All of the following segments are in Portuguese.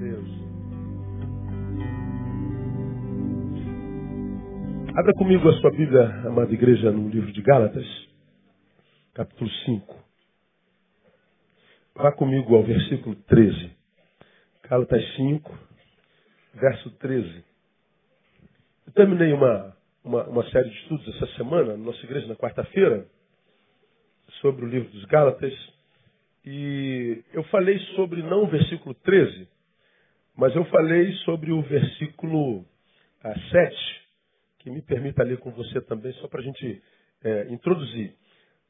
Deus. Abra comigo a sua Bíblia, amada igreja, no livro de Gálatas, capítulo 5. Vá comigo ao versículo 13. Gálatas 5, verso 13. Eu terminei uma, uma, uma série de estudos essa semana, na nossa igreja, na quarta-feira, sobre o livro dos Gálatas. E eu falei sobre não o versículo 13, mas eu falei sobre o versículo ah, 7, que me permita ler com você também, só para a gente é, introduzir.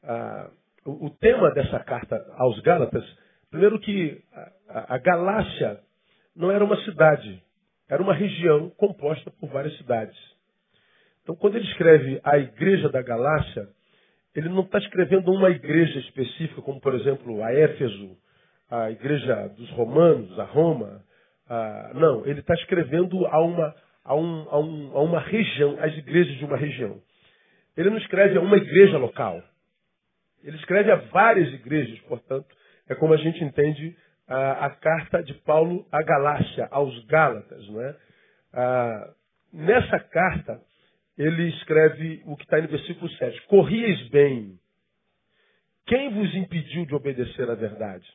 Ah, o, o, tema dessa carta aos Gálatas, primeiro que a, a Galácia não era uma cidade, era uma região composta por várias cidades. Então, quando ele escreve a igreja da Galácia, ele não está escrevendo uma igreja específica, como por exemplo a Éfeso, a igreja dos romanos, a Roma. A... Não, ele está escrevendo a uma, a, um, a, um, a uma região, as igrejas de uma região. Ele não escreve a uma igreja local. Ele escreve a várias igrejas, portanto, é como a gente entende a, a carta de Paulo à Galácia, aos Gálatas. Não é? Ah, nessa carta, ele escreve o que está no versículo 7. Corrieis bem. Quem vos impediu de obedecer à verdade?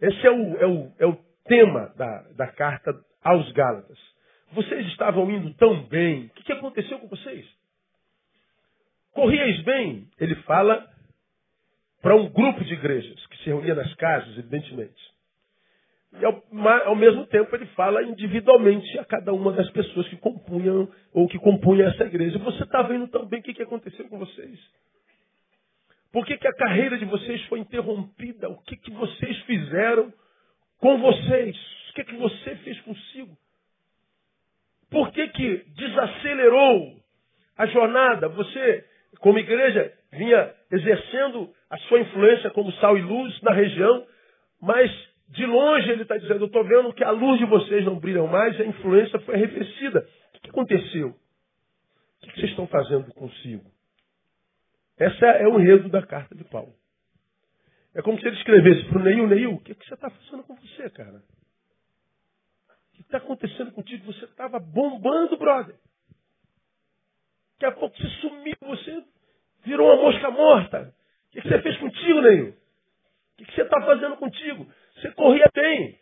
Esse é o, é o, é o tema da, da carta aos Gálatas. Vocês estavam indo tão bem. O que, que aconteceu com vocês? Corrieis bem, ele fala para um grupo de igrejas que se reunia nas casas, evidentemente. E ao, ao, mesmo tempo ele fala individualmente a cada uma das pessoas que compunham ou que compunham essa igreja. Você está vendo tão bem o que, que aconteceu com vocês? Por que, que a carreira de vocês foi interrompida? O que, que vocês fizeram com vocês? O que, que você fez consigo? Por que, que desacelerou a jornada? Você, como igreja, vinha exercendo a sua influência como sal e luz na região, mas de longe ele está dizendo, eu estou vendo que a luz de vocês não brilha mais, a influência foi arrefecida. O que, aconteceu? O que, vocês estão fazendo consigo? Esse é o enredo da carta de Paulo. É como se ele escrevesse para o Neil, Neil, o que, que você está fazendo com você, cara? O que está acontecendo contigo? Você estava bombando, brother. Daqui a pouco você sumiu, você virou uma mosca morta. O que, que você fez contigo, Neil? O que, que você está fazendo contigo? Você corria bem.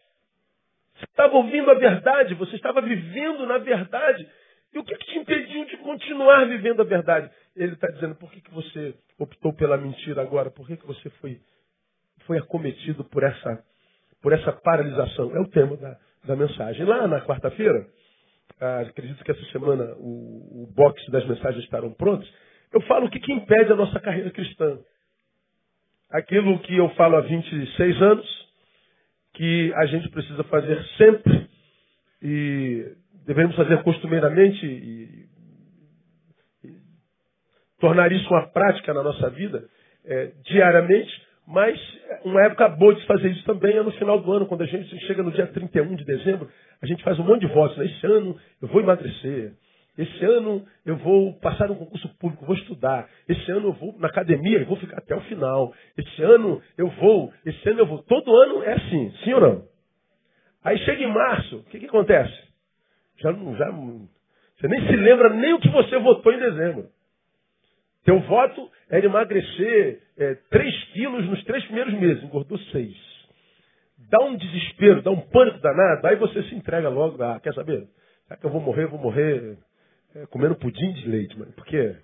Você estava ouvindo a verdade, você estava vivendo na verdade. E o que, que te impediu de continuar vivendo a verdade? Ele está dizendo, por que, que você optou pela mentira agora? Por que, que você foi, foi acometido por essa, por essa paralisação? É o tema da, da mensagem. Lá na quarta-feira, ah, acredito que essa semana o, o box das mensagens estarão prontos. Eu falo o que, que impede a nossa carreira cristã. Aquilo que eu falo há 26 anos, que a gente precisa fazer sempre e devemos fazer costumeiramente e, e tornar isso uma prática na nossa vida é, diariamente, mas uma época boa de fazer isso também é no final do ano, quando a gente chega no dia 31 de dezembro, a gente faz um monte de votos. Né? Esse ano eu vou emagrecer, esse ano eu vou passar um concurso público, vou estudar. Esse ano eu vou na academia e vou ficar até o final. Esse ano eu vou, esse ano eu vou. Todo ano é assim, sim ou não? Aí chega em março, o que, que acontece? Já não, já, você nem se lembra nem o que você votou em dezembro. Teu voto era emagrecer é, 3 quilos nos três primeiros meses, engordou 6. Dá um desespero, dá um pânico danado, aí você se entrega logo, ah, quer saber? Já que eu vou morrer, vou morrer é, comendo pudim de leite, mano, porque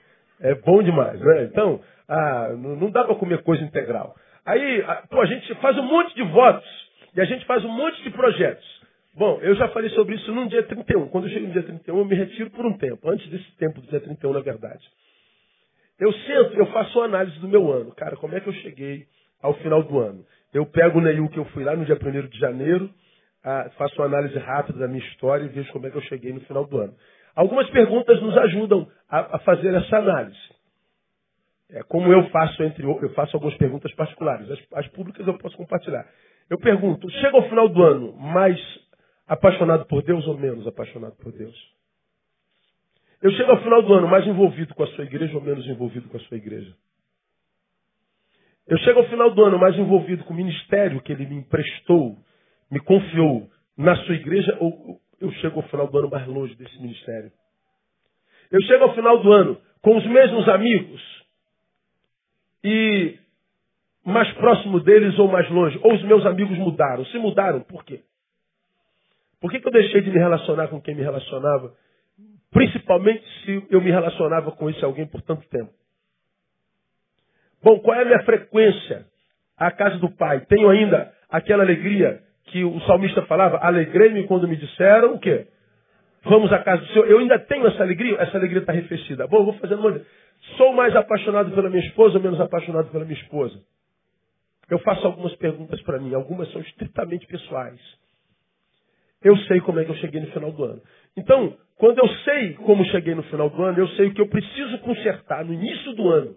é bom demais, né? Então, ah, não dá para comer coisa integral. Aí, pô, a gente faz um monte de votos e a gente faz um monte de projetos. Bom, eu já falei sobre isso no dia 31. Quando eu chego no dia 31, eu me retiro por um tempo, antes desse tempo do dia 31, na verdade. Eu sento, eu faço uma análise do meu ano. Cara, como é que eu cheguei ao final do ano? Eu pego o Neil que eu fui lá no dia 1 de janeiro, ah, faço uma análise rápida da minha história e vejo como é que eu cheguei no final do ano. Algumas perguntas nos ajudam a, a fazer essa análise. É como eu faço entre eu faço algumas perguntas particulares. As, as públicas eu posso compartilhar. Eu pergunto: chega ao final do ano mais apaixonado por Deus ou menos apaixonado por Deus? Eu chego ao final do ano mais envolvido com a sua igreja ou menos envolvido com a sua igreja? Eu chego ao final do ano mais envolvido com o ministério que ele me emprestou, me confiou, na sua igreja ou eu chego ao final do ano mais longe desse ministério? Eu chego ao final do ano com os mesmos amigos e mais próximo deles ou mais longe? Ou os meus amigos mudaram? Se mudaram, por quê? Por que, que eu deixei de me relacionar com quem me relacionava? Principalmente se eu me relacionava com esse alguém por tanto tempo. Bom, qual é a minha frequência à casa do Pai? Tenho ainda aquela alegria que o salmista falava, alegrei-me quando me disseram o quê? Vamos à casa do Senhor. Eu ainda tenho essa alegria? Essa alegria está arrefecida. Bom, vou fazendo uma... Sou mais apaixonado pela minha esposa ou menos apaixonado pela minha esposa? Eu faço algumas perguntas para mim. Algumas são estritamente pessoais. Eu sei como é que eu cheguei no final do ano. Então, quando eu sei como cheguei no final do ano, eu sei o que eu preciso consertar no início do ano.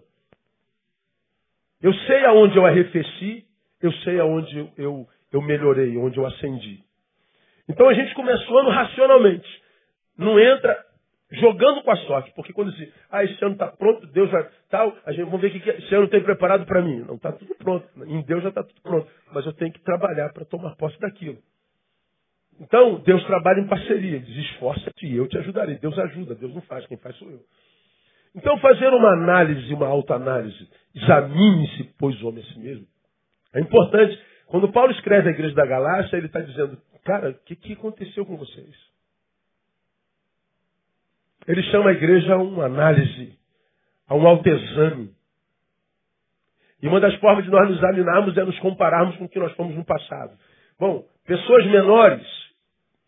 Eu sei aonde eu arrefeci, eu sei aonde eu, eu melhorei, onde eu acendi. Então a gente começou o ano racionalmente. Não entra jogando com a sorte, porque quando diz, ah, esse ano está pronto, Deus vai, tal, a gente vamos ver o que esse ano tem preparado para mim. Não está tudo pronto, em Deus já está tudo pronto, mas eu tenho que trabalhar para tomar posse daquilo. Então, Deus trabalha em parceria, diz, esforça-te e eu te ajudarei. Deus ajuda, Deus não faz, quem faz sou eu. Então, fazer uma análise, uma autoanálise, examine-se, pois, o homem a si mesmo. É importante. Quando Paulo escreve a igreja da Galácia, ele está dizendo, cara, o que, que aconteceu com vocês? Ele chama a igreja a uma análise, a um autoexame. E uma das formas de nós nos examinarmos é nos compararmos com o que nós fomos no passado. Bom, pessoas menores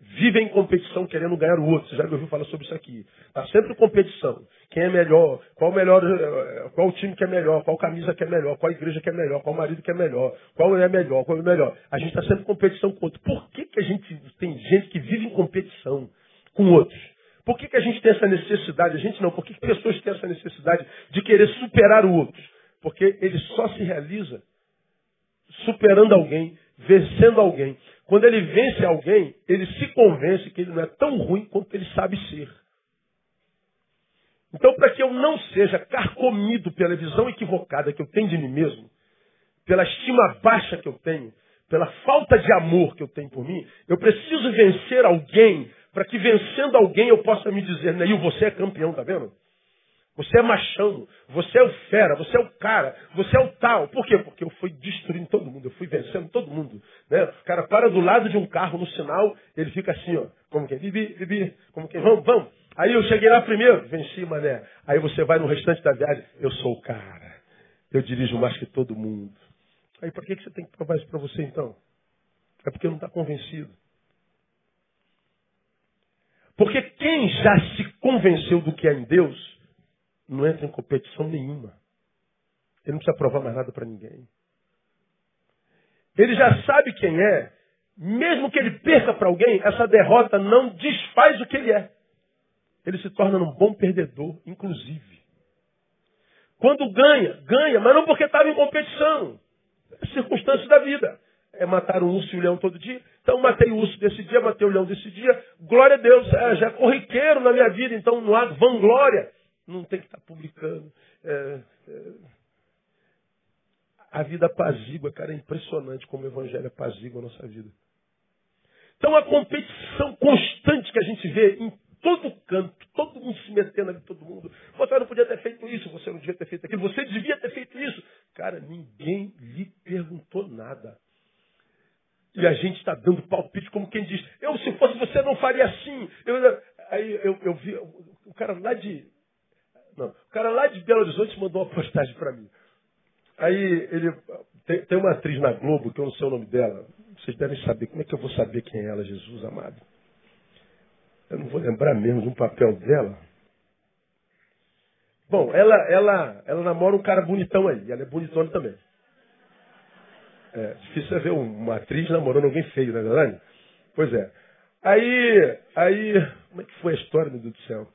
vivem em competição querendo ganhar o outro. Você já ouviu falar sobre isso aqui. Está sempre competição. Quem é melhor? Qual melhor? Eh, qual time que é melhor? Qual camisa que é melhor? Qual igreja que é melhor? Qual marido que é melhor? Qual é melhor? Qual é melhor? A gente está sempre em competição com o outro. Por que, que a gente tem gente que vive em competição com outros? Por que, que a gente tem essa necessidade? A gente não. Por que, que pessoas têm essa necessidade de querer superar o outro? Porque ele só se realiza superando alguém, vencendo alguém. Quando ele vence alguém, ele se convence que ele não é tão ruim quanto ele sabe ser. Então, para que eu não seja carcomido pela visão equivocada que eu tenho de mim mesmo, pela estima baixa que eu tenho, pela falta de amor que eu tenho por mim, eu preciso vencer alguém para que vencendo alguém eu possa me dizer, Neil, você é campeão, tá vendo? Você é machão, você é o fera, você é o cara, você é o tal. Por quê? Porque eu fui destruindo todo mundo, eu fui vencendo todo mundo. Né? O cara para do lado de um carro no sinal, ele fica assim, ó, como quem, bibi, bibi, como quem, vamos, vamos. Aí eu cheguei lá primeiro, venci, mané. Aí você vai no restante da viagem, eu sou o cara. Eu dirijo mais que todo mundo. Aí para que, que você tem que provar isso para você então? É porque não está convencido. Porque quem já se convenceu do que é em Deus, não entra em competição nenhuma. Ele não precisa provar mais nada para ninguém. Ele já sabe quem é. Mesmo que ele perca para alguém, essa derrota não desfaz o que ele é. Ele se torna um bom perdedor, inclusive. Quando ganha, ganha, mas não porque estava em competição. É circunstâncias da vida. É matar um urso e um leão todo dia. Então matei o urso desse dia, matei o leão desse dia. Glória a Deus, é, já é corriqueiro na minha vida, então não há vanglória não tem que estar publicando. É, é, a vida apazigua, cara, é impressionante como o Evangelho apazigua a nossa vida. Então a competição constante que a gente vê em todo canto, todo mundo se metendo ali, todo mundo. Você não podia ter feito isso, você não devia ter feito aquilo, você devia ter feito isso. Cara, ninguém lhe perguntou nada. E a gente está dando palpite como quem diz, eu se fosse você não faria assim. Eu, aí eu, eu vi o cara lá de cara lá de Belo Horizonte mandou uma postagem para mim. Aí ele. Tem, tem, uma atriz na Globo, que eu não sei o nome dela. Vocês devem saber. Como é que eu vou saber quem é ela, Jesus amado? Eu não vou lembrar mesmo de um papel dela. Bom, ela, ela, ela namora um cara bonitão aí. Ela é bonitona também. É, difícil é ver uma atriz namorando alguém feio, não é verdade? Pois é. Aí, aí, como é que foi a história, meu Deus do céu?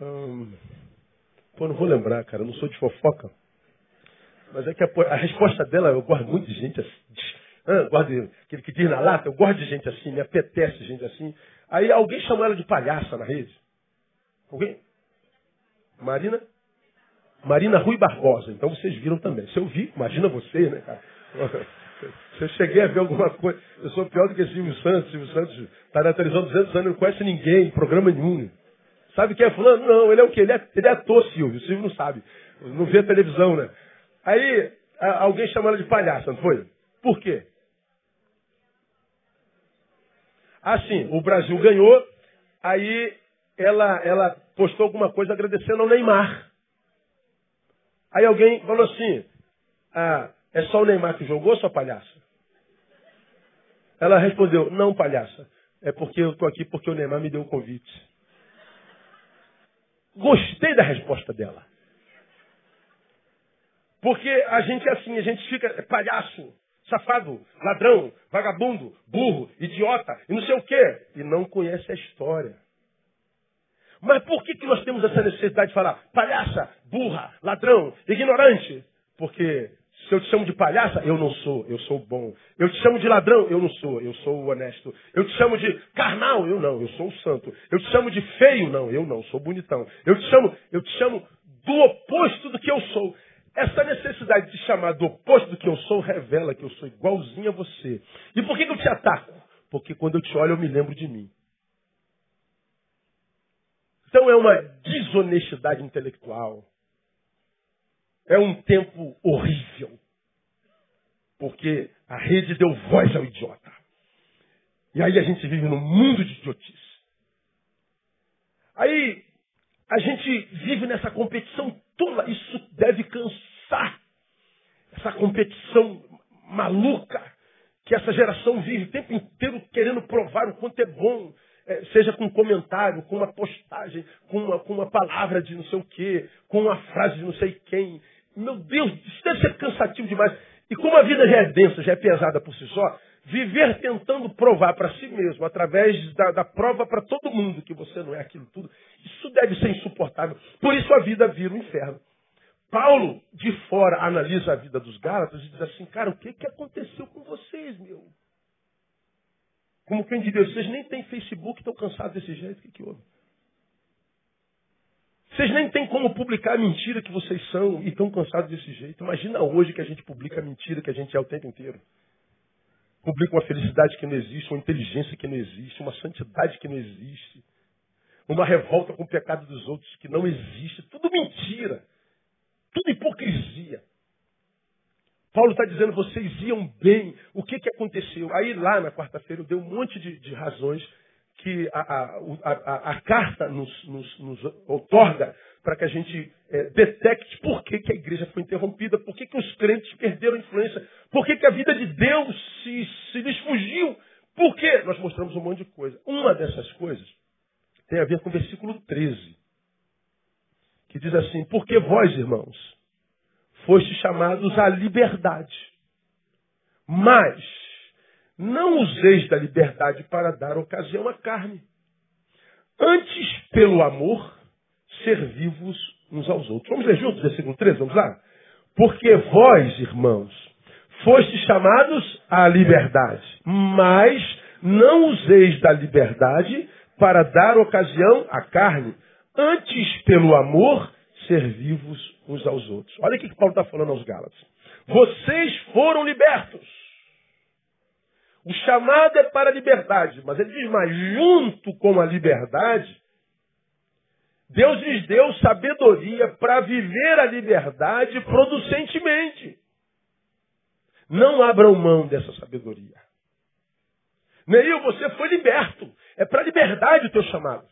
Hum, pô, não vou lembrar, cara. Eu não sou de fofoca. Mas é que a, a resposta dela, eu gosto muito de gente assim. Ah, gosto aquele que diz na lata, eu gosto de gente assim, me apetece gente assim. Aí alguém chamou ela de palhaça na rede. Alguém? Marina? Marina Rui Barbosa. Então vocês viram também. Se eu vi, imagina você, né, cara? Se eu cheguei a ver alguma coisa, eu sou pior do que Silvio Santos. Silvio Santos está na televisão 200 anos, não conhece ninguém, programa nenhum. Sabe quem é fulano? Não, ele é o quê? Ele é, ele é ator, Silvio. O Silvio não sabe. Não vê televisão, né? Aí, alguém chamou ela de palhaça, não foi? Por quê? Assim, o Brasil ganhou, aí ela, ela postou alguma coisa agradecendo ao Neymar. Aí alguém falou assim, ah, é só o Neymar que jogou, sua palhaça? Ela respondeu, não, palhaça. É porque eu estou aqui porque o Neymar me deu o convite. Gostei da resposta dela. Porque a gente é assim, a gente fica é palhaço, safado, ladrão, vagabundo, burro, idiota e não sei o quê. E não conhece a história. Mas por que, que nós temos essa necessidade de falar palhaça, burra, ladrão, ignorante? Porque se eu te chamo de palhaça, eu não sou, eu sou bom. Eu te chamo de ladrão, eu não sou, eu sou honesto. Eu te chamo de carnal, eu não, eu sou santo. Eu te chamo de feio, não, eu não, sou bonitão. Eu te chamo, eu te chamo do oposto do que eu sou. Essa necessidade de chamar do oposto do que eu sou revela que eu sou igualzinho a você. E por que eu te ataco? Porque quando eu te olho, eu me lembro de mim. Então é uma desonestidade intelectual. É um tempo horrível. Porque a rede deu voz ao idiota. E aí a gente vive num mundo de idiotice. Aí a gente vive nessa competição tola. Isso deve cansar. Essa competição maluca que essa geração vive o tempo inteiro querendo provar o quanto é bom. É, seja com um comentário, com uma postagem, com uma, com uma palavra de não sei o quê, com uma frase de não sei quem. Meu Deus, isso deve ser cansativo demais. E como a vida já é densa, já é pesada por si só, viver tentando provar para si mesmo, através da, da prova para todo mundo que você não é aquilo tudo, isso deve ser insuportável. Por isso a vida vira um inferno. Paulo, de fora, analisa a vida dos Gálatas e diz assim, cara, o que, que aconteceu com vocês, meu? Como quem diz, vocês nem têm Facebook, estão cansados desse jeito, o que, que houve? Vocês nem têm como publicar a mentira que vocês são e estão cansados desse jeito. Imagina hoje que a gente publica a mentira que a gente é o tempo inteiro. Publica uma felicidade que não existe, uma inteligência que não existe, uma santidade que não existe, uma revolta com o pecado dos outros que não existe. Tudo mentira. Tudo hipocrisia. Paulo está dizendo, vocês iam bem. O que, que aconteceu? Aí lá na quarta-feira eu dei um monte de, de razões que a, a, a, a carta nos, nos, nos, otorga para que a gente é, detecte por que, que a igreja foi interrompida, por que, que os crentes perderam a influência, por que, que a vida de Deus se, se lhes fugiu. Por quê? Nós mostramos um monte de coisa. Uma dessas coisas tem a ver com o versículo 13, que diz assim: Porque vós, irmãos, fostes chamados à liberdade, mas não useis da liberdade para dar ocasião à carne. Antes, pelo amor, servi-vos uns aos outros. Vamos ler juntos, versículo 13, vamos lá? Porque vós, irmãos, fostes chamados à liberdade, mas não useis da liberdade para dar ocasião à carne. Antes, pelo amor, servi-vos uns aos outros. Olha o que Paulo está falando aos Gálatas. Vocês foram libertos. O chamado é para a liberdade, mas ele diz mais, junto com a liberdade, Deus lhes deu sabedoria para viver a liberdade producentemente. Não abram mão dessa sabedoria. Neil, você foi liberto. É para a liberdade o teu chamado.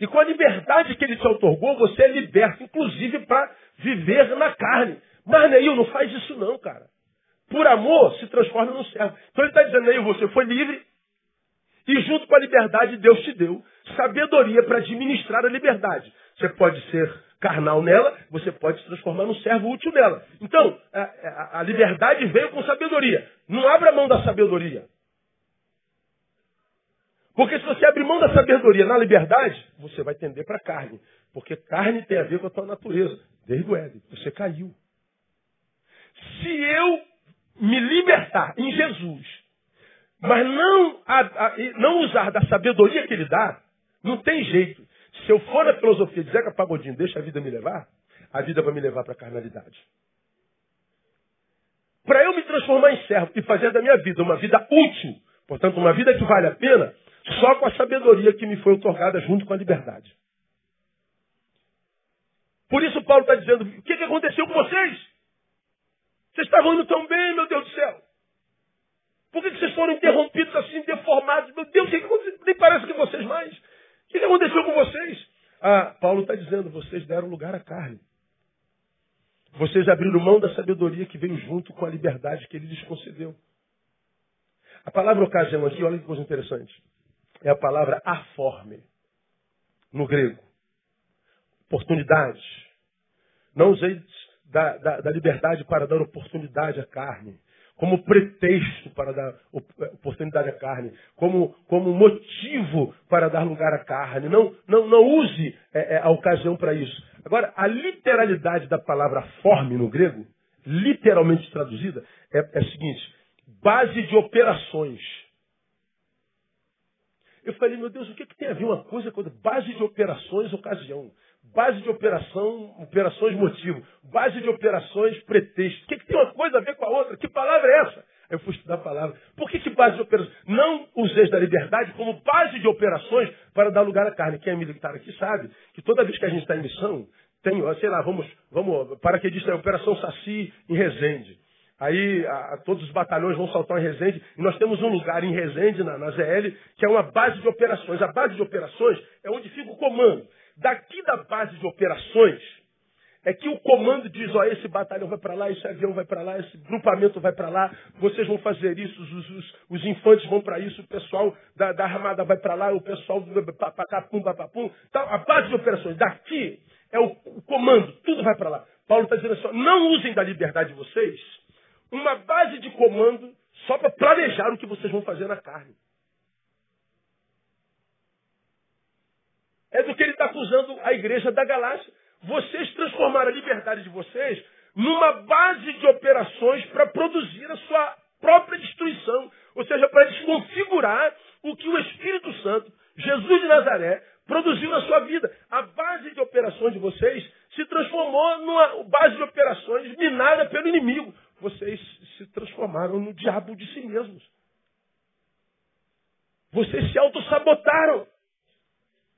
E com a liberdade que ele te otorgou, você é liberto, inclusive para viver na carne. Mas, Neil, não faz isso não, cara por amor, se transforma no servo. Então ele está dizendo aí, você foi livre, e junto com a liberdade, Deus te deu sabedoria para administrar a liberdade. Você pode ser carnal nela, você pode se transformar num servo útil nela. Então, a, a, a liberdade veio com sabedoria. Não abra mão da sabedoria. Porque se você abrir mão da sabedoria na liberdade, você vai tender para a carne. Porque carne tem a ver com a tua natureza. Desde o Éden. Você caiu. Se eu me libertar em Jesus, mas não, a, a, não usar da sabedoria que ele dá, não tem jeito. Se eu for na filosofia de Zeca Pagodinho, deixa a vida me levar, a vida vai me levar para a carnalidade. Para eu me transformar em servo e fazer da minha vida uma vida útil, portanto, uma vida que vale a pena, só com a sabedoria que me foi otorgada junto com a liberdade. Por isso Paulo está dizendo, o que, que aconteceu com vocês? Vocês estavam indo tão bem, meu Deus do céu. Por que, que vocês foram interrompidos assim, deformados? Meu Deus, que, que aconteceu? Nem parece que vocês mais. O que, que aconteceu com vocês? Ah, Paulo está dizendo, vocês deram lugar à carne. Vocês abriram mão da sabedoria que veio junto com a liberdade que ele lhes concedeu. A palavra ocasião aqui, olha que coisa interessante. É a palavra aforme, no grego. Oportunidade. Não usei da, da, da liberdade para dar oportunidade à carne como pretexto para dar oportunidade à carne, como, como motivo para dar lugar à carne. Não, não, não use é, é, a ocasião para isso. Agora, a literalidade da palavra forme no grego, literalmente traduzida, é, é a seguinte: base de operações. Eu falei, meu Deus, o que, que tem a ver uma coisa com base de operações, ocasião? Base de operação, operações motivo. Base de operações pretexto. O que, que tem uma coisa a ver com a outra? Que palavra é essa? Eu fui estudar a palavra. Por que, que base de operações? Não useis da liberdade como base de operações para dar lugar à carne. Quem é militar aqui sabe que toda vez que a gente está em missão, tem, sei lá, vamos, vamos, para que diz, é Operação Saci em Resende. Aí a, todos os batalhões vão saltar em Resende e nós temos um lugar em Resende, na, na ZL, que é uma base de operações. A base de operações é onde fica o comando. Daqui da base de operações, é que o comando diz, ó, esse batalhão vai para lá, esse avião vai para lá, esse grupamento vai para lá, vocês vão fazer isso, os, os, os infantes vão para isso, o pessoal da, da armada vai para lá, o pessoal do papapum, papapum. Então, a base de operações daqui é o, o comando, tudo vai para lá. Paulo está dizendo assim, não usem da liberdade de vocês uma base de comando só para planejar o que vocês vão fazer na carne. é do que ele está acusando a igreja da Galácia. Vocês transformaram a liberdade de vocês numa base de operações para produzir a sua própria destruição. Ou seja, para desconfigurar o que o Espírito Santo, Jesus de Nazaré, produziu na sua vida. A base de operações de vocês se transformou numa base de operações minada pelo inimigo. Vocês se transformaram no diabo de si mesmos. Vocês se autossabotaram.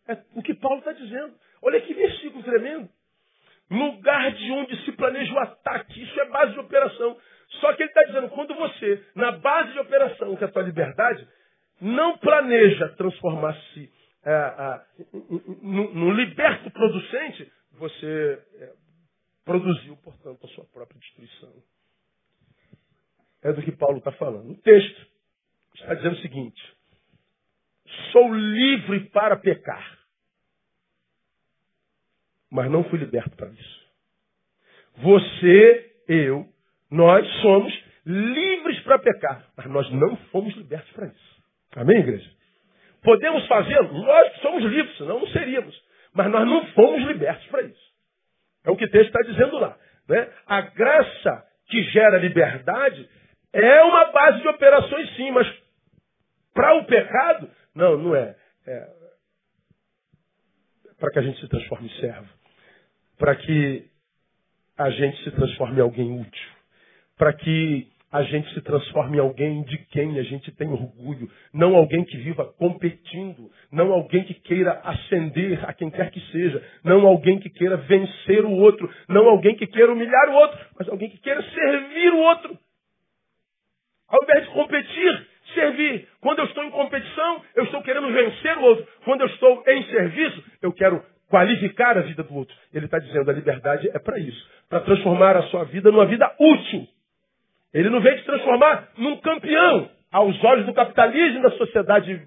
É o que Paulo está dizendo. Olha que versículo tremendo. Lugar de onde se planeja o ataque. Isso é base de operação. Só que ele está dizendo, quando você, na base de operação, que é a tua liberdade, não planeja transformar-se é, é, no, no, liberto producente, você é, produziu, portanto, a sua própria destruição. É do que Paulo está falando. O texto está dizendo o seguinte: sou livre para pecar mas não fui liberto para isso. Você, eu, nós somos livres para pecar, mas nós não fomos libertos para isso. Amém, igreja? Podemos fazê-lo? Nós somos livres, senão não seríamos. Mas nós não fomos libertos para isso. É o que o texto está dizendo lá. Né? A graça que gera liberdade é uma base de operações, sim, mas para o pecado, não, não é. é para que a gente se transforme em servo. Para que a gente se transforme em alguém útil, para que a gente se transforme em alguém de quem a gente tem orgulho, não alguém que viva competindo, não alguém que queira ascender a quem quer que seja, não alguém que queira vencer o outro, não alguém que queira humilhar o outro, mas alguém que queira servir o outro. Ao invés de competir, servir. Quando eu estou em competição, eu estou querendo vencer o outro. Quando eu estou em serviço, eu quero qualificar a vida do outro. Ele está dizendo a liberdade é para isso, para transformar a sua vida numa vida útil. Ele não veio te transformar num campeão aos olhos do capitalismo da sociedade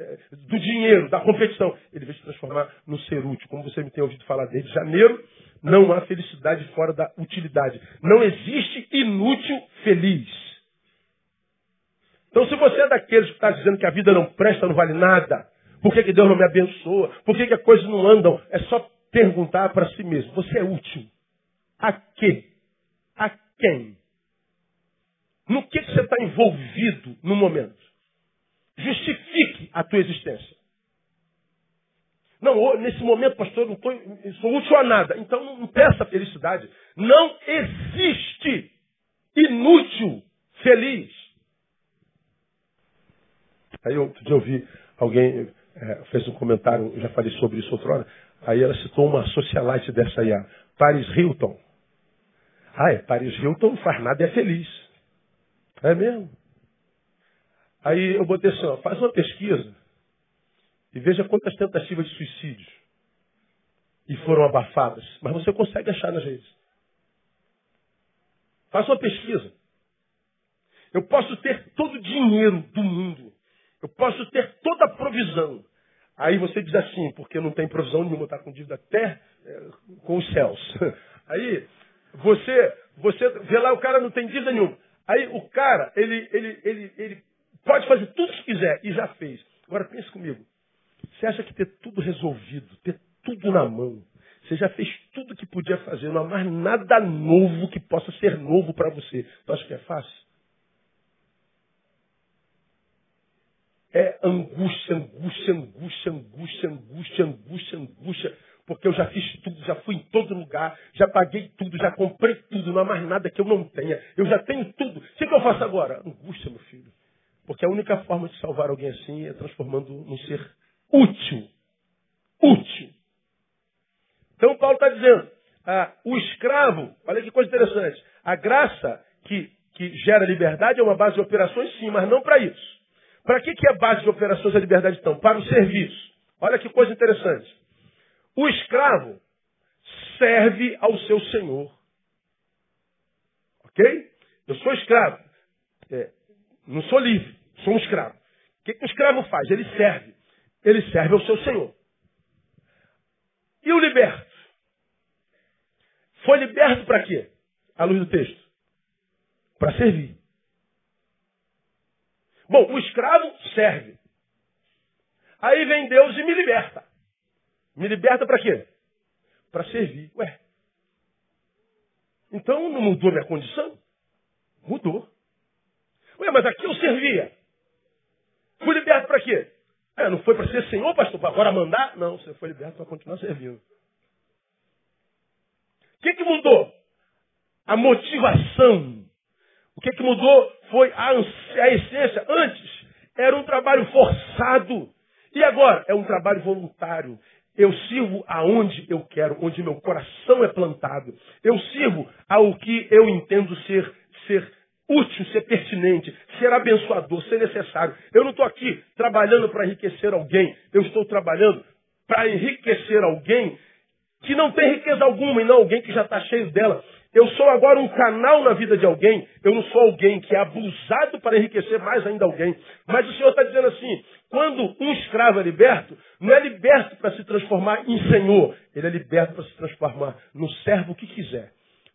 é, do dinheiro, da competição. Ele veio te transformar num ser útil. Como você me tem ouvido falar desde janeiro, não há felicidade fora da utilidade. Não existe inútil feliz. Então, se você é daqueles que está dizendo que a vida não presta, não vale nada, por que, que Deus não me abençoa? Por que, que as coisas não andam? É só perguntar para si mesmo. Você é útil. A quê? A quem? No que, que você está envolvido no momento? Justifique a tua existência. Não, nesse momento, pastor, não tô, sou útil a nada. Então não peça felicidade. Não existe inútil, feliz. Aí eu, eu ouvi alguém é, fez um comentário, já falei sobre isso outra hora. Aí ela citou uma socialite dessa aí, a Paris Hilton. Ah, é, Paris Hilton faz nada e é feliz. É mesmo? Aí eu botei assim, ó, faz uma pesquisa e veja quantas tentativas de suicídio e foram abafadas. Mas você consegue achar nas redes. Faça uma pesquisa. Eu posso ter todo o dinheiro do mundo. Eu posso ter toda a provisão. Aí você diz assim, porque não tem provisão nenhuma, está com dívida até é, com os céus. Aí você, você vê lá, o cara não tem dívida nenhuma. Aí o cara, ele, ele, ele, ele pode fazer tudo que quiser e já fez. Agora pense comigo. Você acha que ter tudo resolvido, ter tudo na mão, você já fez tudo que podia fazer, não há mais nada novo que possa ser novo para você. Tu acha que é fácil? É angústia, angústia, angústia, angústia, angústia, angústia, angústia, porque eu já fiz tudo, já fui em todo lugar, já paguei tudo, já comprei tudo, não há mais nada que eu não tenha. Eu já tenho tudo. O que, eu faço agora? Angústia, meu filho. Porque a única forma de salvar alguém assim é transformando num ser útil. Útil. Então Paulo está dizendo, ah, o escravo, olha que coisa interessante, a graça que, que gera liberdade é uma base de operações, sim, mas não para isso. Para que, que é a base de operações da liberdade, então? Para o serviço. Olha que coisa interessante. O escravo serve ao seu senhor. Ok? Eu sou escravo. É, não sou livre, sou um escravo. O que, que o escravo faz? Ele serve. Ele serve ao seu senhor. E o liberto? Foi liberto para quê? À luz do texto. Para servir. Bom, o escravo serve. Aí vem Deus e me liberta. Me liberta para quê? Para servir. Ué. Então não mudou minha condição? Mudou. Ué, mas aqui eu servia. Fui liberto para quê? É, não foi para ser senhor, pastor, para agora mandar? Não, você foi liberto para continuar servindo. O que, que mudou? A motivação o que, que mudou foi a, a essência. Antes era um trabalho forçado. E agora é um trabalho voluntário. Eu sirvo aonde eu quero, onde meu coração é plantado. Eu sirvo ao que eu entendo ser, ser útil, ser pertinente, ser abençoador, ser necessário. Eu não estou aqui trabalhando para enriquecer alguém. Eu estou trabalhando para enriquecer alguém que não tem riqueza alguma e não alguém que já está cheio dela. Eu sou agora um canal na vida de alguém. Eu não sou alguém que é abusado para enriquecer mais ainda alguém. Mas o Senhor está dizendo assim: quando um escravo é liberto, não é liberto para se transformar em senhor. Ele é liberto para se transformar no servo que quiser.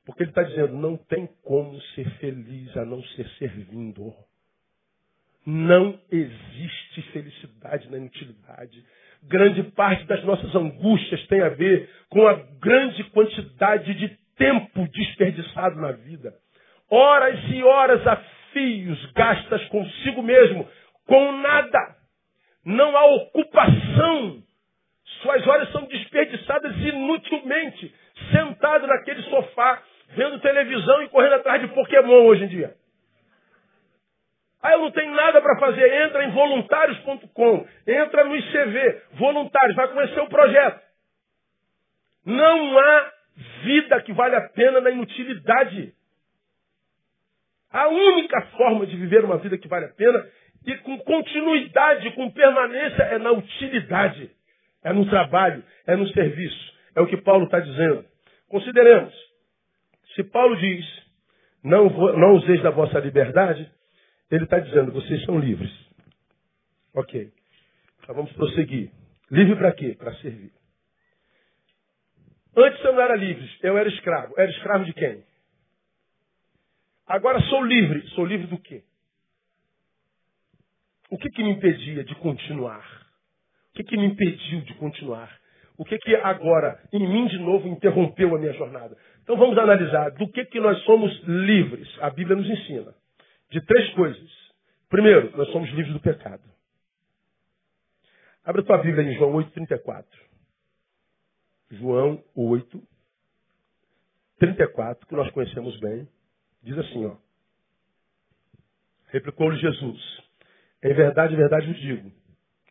Porque ele está dizendo: não tem como ser feliz a não ser servindo. Não existe felicidade na inutilidade. Grande parte das nossas angústias tem a ver com a grande quantidade de tempo desperdiçado na vida. Horas e horas a fios gastas consigo mesmo, com nada. Não há ocupação. Suas horas são desperdiçadas inutilmente, sentado naquele sofá, vendo televisão e correndo atrás de Pokémon hoje em dia. Ah, eu não tenho nada para fazer. Entra em voluntários.com, entra no ICV, voluntários, vai conhecer o projeto. Não há vida que vale a pena na inutilidade. A única forma de viver uma vida que vale a pena e com continuidade, com permanência, é na utilidade, é no trabalho, é no serviço. É o que Paulo está dizendo. Consideremos, se Paulo diz, não, não useis da vossa liberdade, ele está dizendo, vocês são livres. Ok. Então vamos prosseguir. Livre para quê? Para servir. Antes eu não era livre, eu era escravo. Era escravo de quem? Agora sou livre. Sou livre do quê? O que, que me impedia de continuar? O que, que me impediu de continuar? O que, que agora, em mim de novo, interrompeu a minha jornada? Então vamos analisar do que, que nós somos livres. A Bíblia nos ensina. De três coisas. Primeiro, nós somos livres do pecado. Abre a tua Bíblia em João 8,34. João 8, 34, que nós conhecemos bem, diz assim, ó. Replicou-lhe Jesus. Em verdade, em verdade vos digo,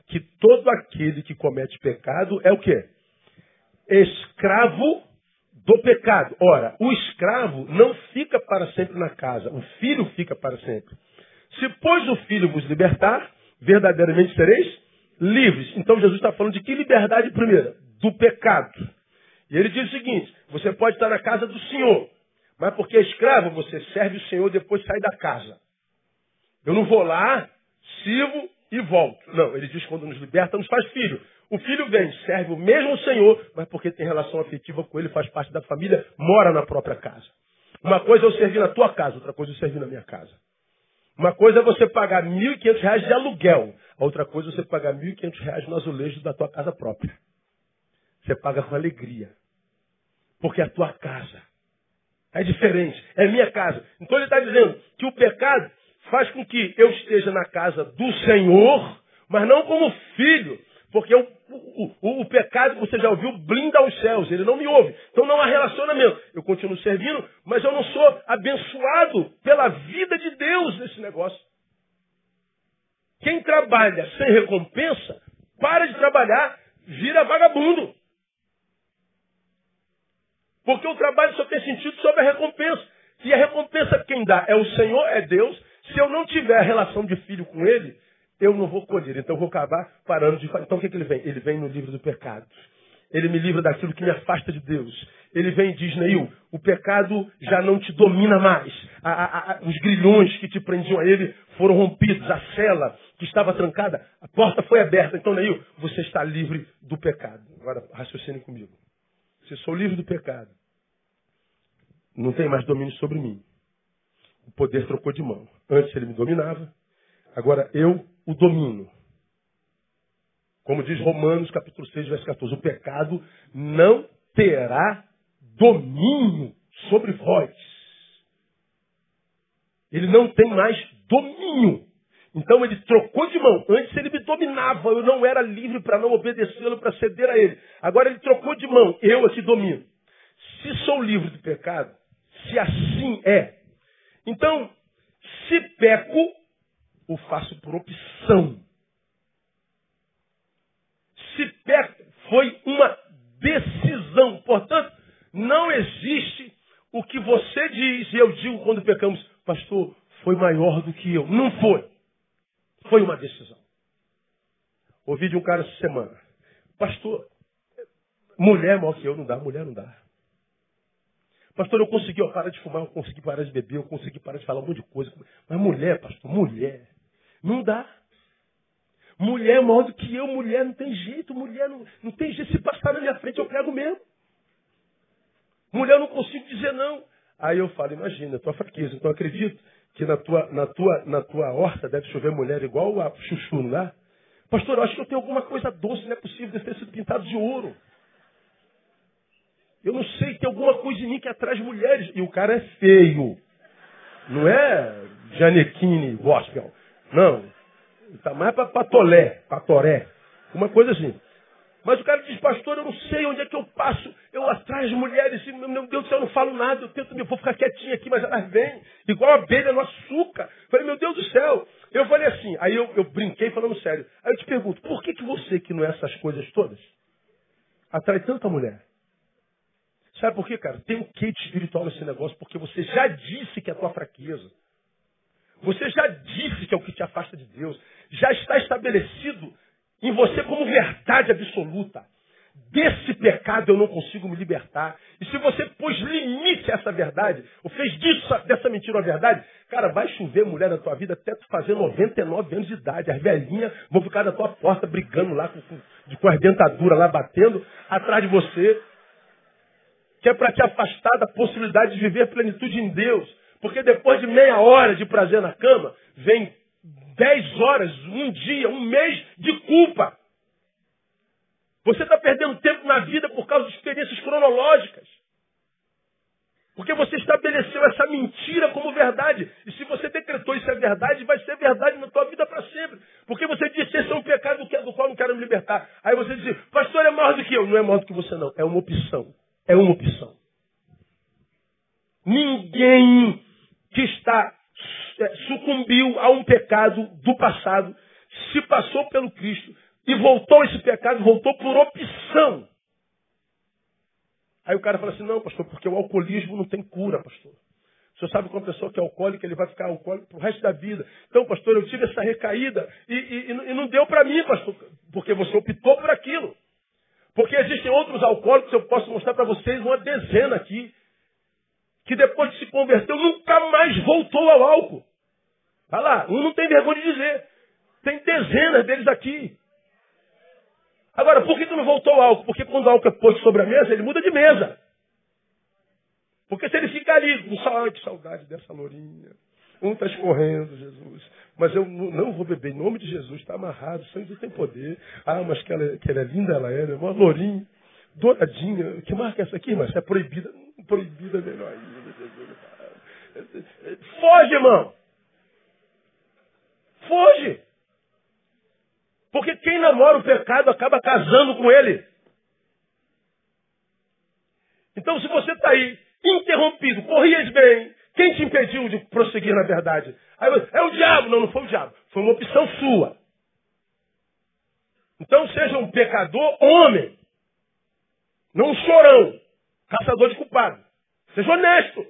que todo aquele que comete pecado é o quê? Escravo do pecado. Ora, o escravo não fica para sempre na casa, o filho fica para sempre. Se, pois, o filho vos libertar, verdadeiramente sereis livres. Então Jesus está falando de que liberdade primeira? Do pecado. E ele diz o seguinte: você pode estar na casa do Senhor, mas porque é escravo, você serve o Senhor depois sai da casa. Eu não vou lá, sirvo e volto. Não, ele diz quando nos liberta, nos faz filho. O filho vem, serve o mesmo Senhor, mas porque tem relação afetiva com ele, faz parte da família, mora na própria casa. Uma coisa é eu servir na tua casa, outra coisa é eu servir na minha casa. Uma coisa é você pagar R$ 1.500 de aluguel, a outra coisa é você pagar R$ 1.500 no azulejo da tua casa própria. Você paga com alegria, porque é a tua casa. É diferente, é minha casa. Então ele está dizendo que o pecado faz com que eu esteja na casa do Senhor, mas não como filho, porque o, o, o, pecado, você já ouviu, blinda os céus, ele não me ouve. Então não há relacionamento. Eu continuo servindo, mas eu não sou abençoado pela vida de Deus nesse negócio. Quem trabalha sem recompensa, para de trabalhar, vira vagabundo. Porque o trabalho só tem sentido sob a recompensa. E a recompensa quem dá é o Senhor, é Deus. Se eu não tiver relação de filho com Ele, eu não vou colher. Então eu vou acabar parando de fazer. Então o que, que ele vem? Ele vem no livro do pecado. Ele me livra daquilo que me afasta de Deus. Ele vem e diz, Neil, o pecado já não te domina mais. A, a, a, os grilhões que te prendiam a ele foram rompidos. A cela que estava trancada, a porta foi aberta. Então, Neil, você está livre do pecado. Agora, raciocine comigo. Se sou livre do pecado, não tem mais domínio sobre mim. O poder trocou de mão. Antes ele me dominava, agora eu o domino. Como diz Romanos capítulo 6, verso 14, o pecado não terá domínio sobre vós. Ele não tem mais domínio. Então ele trocou de mão. Antes ele me dominava, eu não era livre para não obedecê-lo, para ceder a ele. Agora ele trocou de mão, eu aqui domino. Se sou livre do pecado, se assim é, então, se peco, o faço por opção. Se peco, foi uma decisão. Portanto, não existe o que você diz e eu digo quando pecamos, pastor, foi maior do que eu. Não foi. Foi uma decisão. Ouvi de um cara essa semana. Pastor, mulher maior que eu não dá, mulher não dá. Pastor, eu consegui parar de fumar, eu consegui parar de beber, eu consegui parar de falar um monte de coisa. Mas mulher, pastor, mulher. Não dá. Mulher é maior do que eu, mulher não tem jeito, mulher não, não tem jeito. Se passar na minha frente, eu prego mesmo. Mulher eu não consigo dizer não. Aí eu falo, imagina, tua fraqueza. Então acredito que na tua, na tua, na tua horta deve chover mulher igual a chuchu, não dá? Pastor, eu acho que eu tenho alguma coisa doce, não é possível, deve ter sido pintado de ouro. Eu não sei, tem alguma coisa em mim que atrai mulheres. E o cara é feio. Não é Janequine gospel. Não. Está mais para patolé, patoré. Uma coisa assim. Mas o cara diz, pastor, eu não sei onde é que eu passo. Eu atrás de mulheres, meu Deus do céu, eu não falo nada. Eu tento, eu vou ficar quietinho aqui, mas elas vêm. Igual a abelha no açúcar. falei, meu Deus do céu. Eu falei assim, aí eu, eu brinquei falando sério. Aí eu te pergunto, por que, que você, que não é essas coisas todas, atrai tanta mulher? Sabe por quê, cara? Tem um quê de espiritual nesse negócio, porque você já disse que é a tua fraqueza. Você já disse que é o que te afasta de Deus. Já está estabelecido em você como verdade absoluta. Desse pecado eu não consigo me libertar. E se você pôs limite a essa verdade, ou fez disso, dessa mentira uma verdade, cara, vai chover mulher na tua vida até tu fazer 99 anos de idade. As velhinhas vão ficar na tua porta brigando lá com, com, com as dentaduras lá batendo atrás de você que é para te afastar da possibilidade de viver plenitude em Deus. Porque depois de meia hora de prazer na cama, vem dez horas, um dia, um mês de culpa. Você está perdendo tempo na vida por causa de experiências cronológicas. Porque você estabeleceu essa mentira como verdade. E se você decretou isso é verdade, vai ser verdade na tua vida para sempre. Porque você disse, esse é um pecado do qual não quero me libertar. Aí você diz, pastor é maior do que eu. Não é maior do que você não. É uma opção. É uma opção. Ninguém que está é, sucumbiu a um pecado do passado, se passou pelo Cristo e voltou esse pecado, voltou por opção. Aí o cara fala assim, não, pastor, porque o alcoolismo não tem cura, pastor. O senhor sabe que uma pessoa que é alcoólica, ele vai ficar alcoólico pro resto da vida. Então, pastor, eu tive essa recaída e, e, e não deu para mim, pastor, porque você optou por aquilo. Porque existem outros alcoólicos, eu posso mostrar para vocês uma dezena aqui, que depois de se converteu, nunca mais voltou ao álcool. Olha lá, um não tem vergonha de dizer. Tem dezenas deles aqui. Agora, por que tu não voltou ao álcool? Porque quando o álcool é posto sobre a mesa, ele muda de mesa. Porque se ele ficar ali, com saudade, saudade dessa lourinha. Um está escorrendo, Jesus. Mas eu não vou beber em nome de Jesus, está amarrado, o sangue tem poder. Ah, mas que ela, que ela é linda, ela é, né? uma lourinha, douradinha. Que marca é essa aqui, mas é proibida. Proibida melhor. Foge, irmão. Foge. Porque quem namora o pecado acaba casando com ele. Então, se você está aí interrompido, corrias bem, quem te impediu de prosseguir na verdade? Aí, é o diabo. Não, não foi o diabo. Foi uma opção sua. Então, seja um pecador homem. Não um chorão. Caçador de culpado. Seja honesto.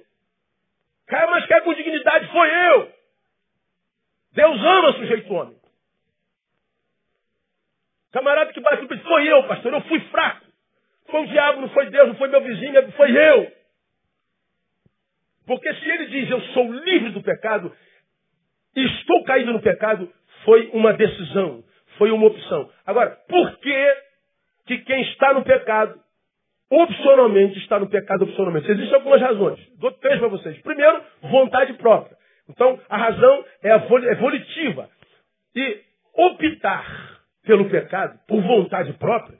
Caia, mas quer com dignidade. Foi eu. Deus ama sujeito homem. Camarada que bate no foi eu, pastor, eu fui fraco. Foi o diabo, não foi Deus, não foi meu vizinho, foi eu. Porque se ele diz eu sou livre do pecado, estou caído no pecado, foi uma decisão, foi uma opção. Agora, por que, que quem está no pecado, opcionalmente está no pecado opcionalmente? Existem algumas razões. Dou três para vocês. Primeiro, vontade própria. Então, a razão é, vol é volitiva. E optar pelo pecado, por vontade própria,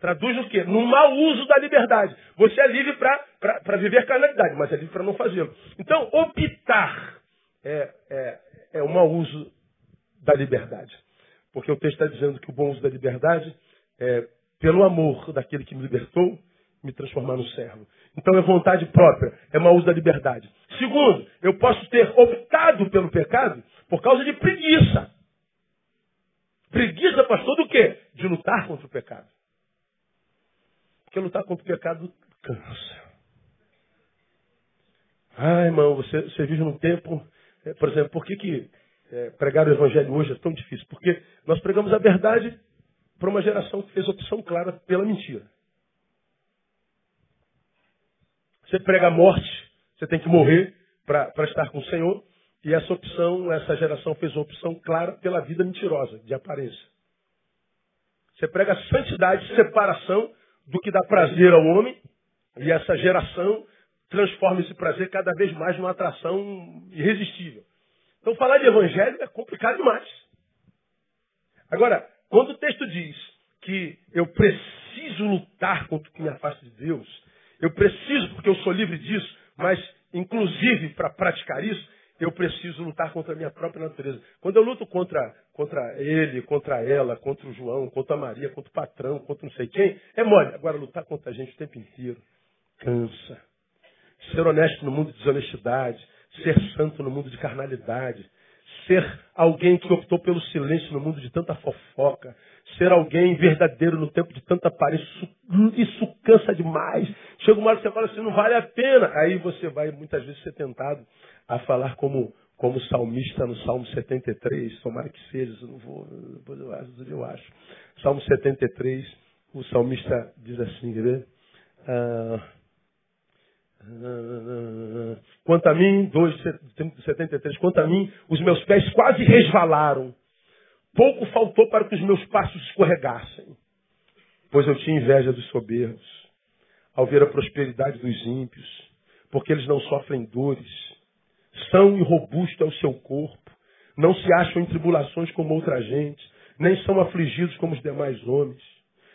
traduz o quê? No mau uso da liberdade. Você é livre para viver carnalidade, mas é livre para não fazê-lo. Então, optar é, é, é o mau uso da liberdade. Porque o texto está dizendo que o bom uso da liberdade é pelo amor daquele que me libertou, me transformar no servo. Então é vontade própria, é mau uso da liberdade. Segundo, eu posso ter optado pelo pecado por causa de preguiça. Preguiça, pastor, do quê? De lutar contra o pecado. Porque lutar contra o pecado cansa. Ah, irmão, você, você vive num tempo. É, por exemplo, por que, que é, pregar o evangelho hoje é tão difícil? Porque nós pregamos a verdade para uma geração que fez opção clara pela mentira. Você prega a morte, você tem que morrer para estar com o Senhor. E essa opção, essa geração fez uma opção clara pela vida mentirosa, de aparência. Você prega santidade, separação do que dá prazer ao homem, e essa geração transforma esse prazer cada vez mais numa atração irresistível. Então falar de evangelho é complicado demais. Agora, quando o texto diz que eu preciso lutar contra o que me afasta de Deus, eu preciso porque eu sou livre disso, mas inclusive para praticar isso, eu preciso lutar contra a minha própria natureza. Quando eu luto contra, contra ele, contra ela, contra o João, contra a Maria, contra o patrão, contra não sei quem, é mole. Agora, lutar contra a gente o tempo inteiro cansa. Ser honesto no mundo de desonestidade, ser santo no mundo de carnalidade, ser alguém que optou pelo silêncio no mundo de tanta fofoca, ser alguém verdadeiro no tempo de tanta aparência, isso, isso cansa demais. Chega uma hora que você fala assim, não vale a pena. Aí você vai muitas vezes ser tentado a falar como, como salmista no Salmo 73, tomara que seja, eu não vou, depois eu acho, eu acho. Salmo 73, o salmista diz assim, quer ver? Ah, ah, quanto a mim, 2,73, quanto a mim, os meus pés quase resvalaram. Pouco faltou para que os meus passos escorregassem. Pois eu tinha inveja dos soberbos, ao ver a prosperidade dos ímpios, porque eles não sofrem dores são e robusto é o seu corpo. Não se acham em tribulações como outra gente, nem são afligidos como os demais homens.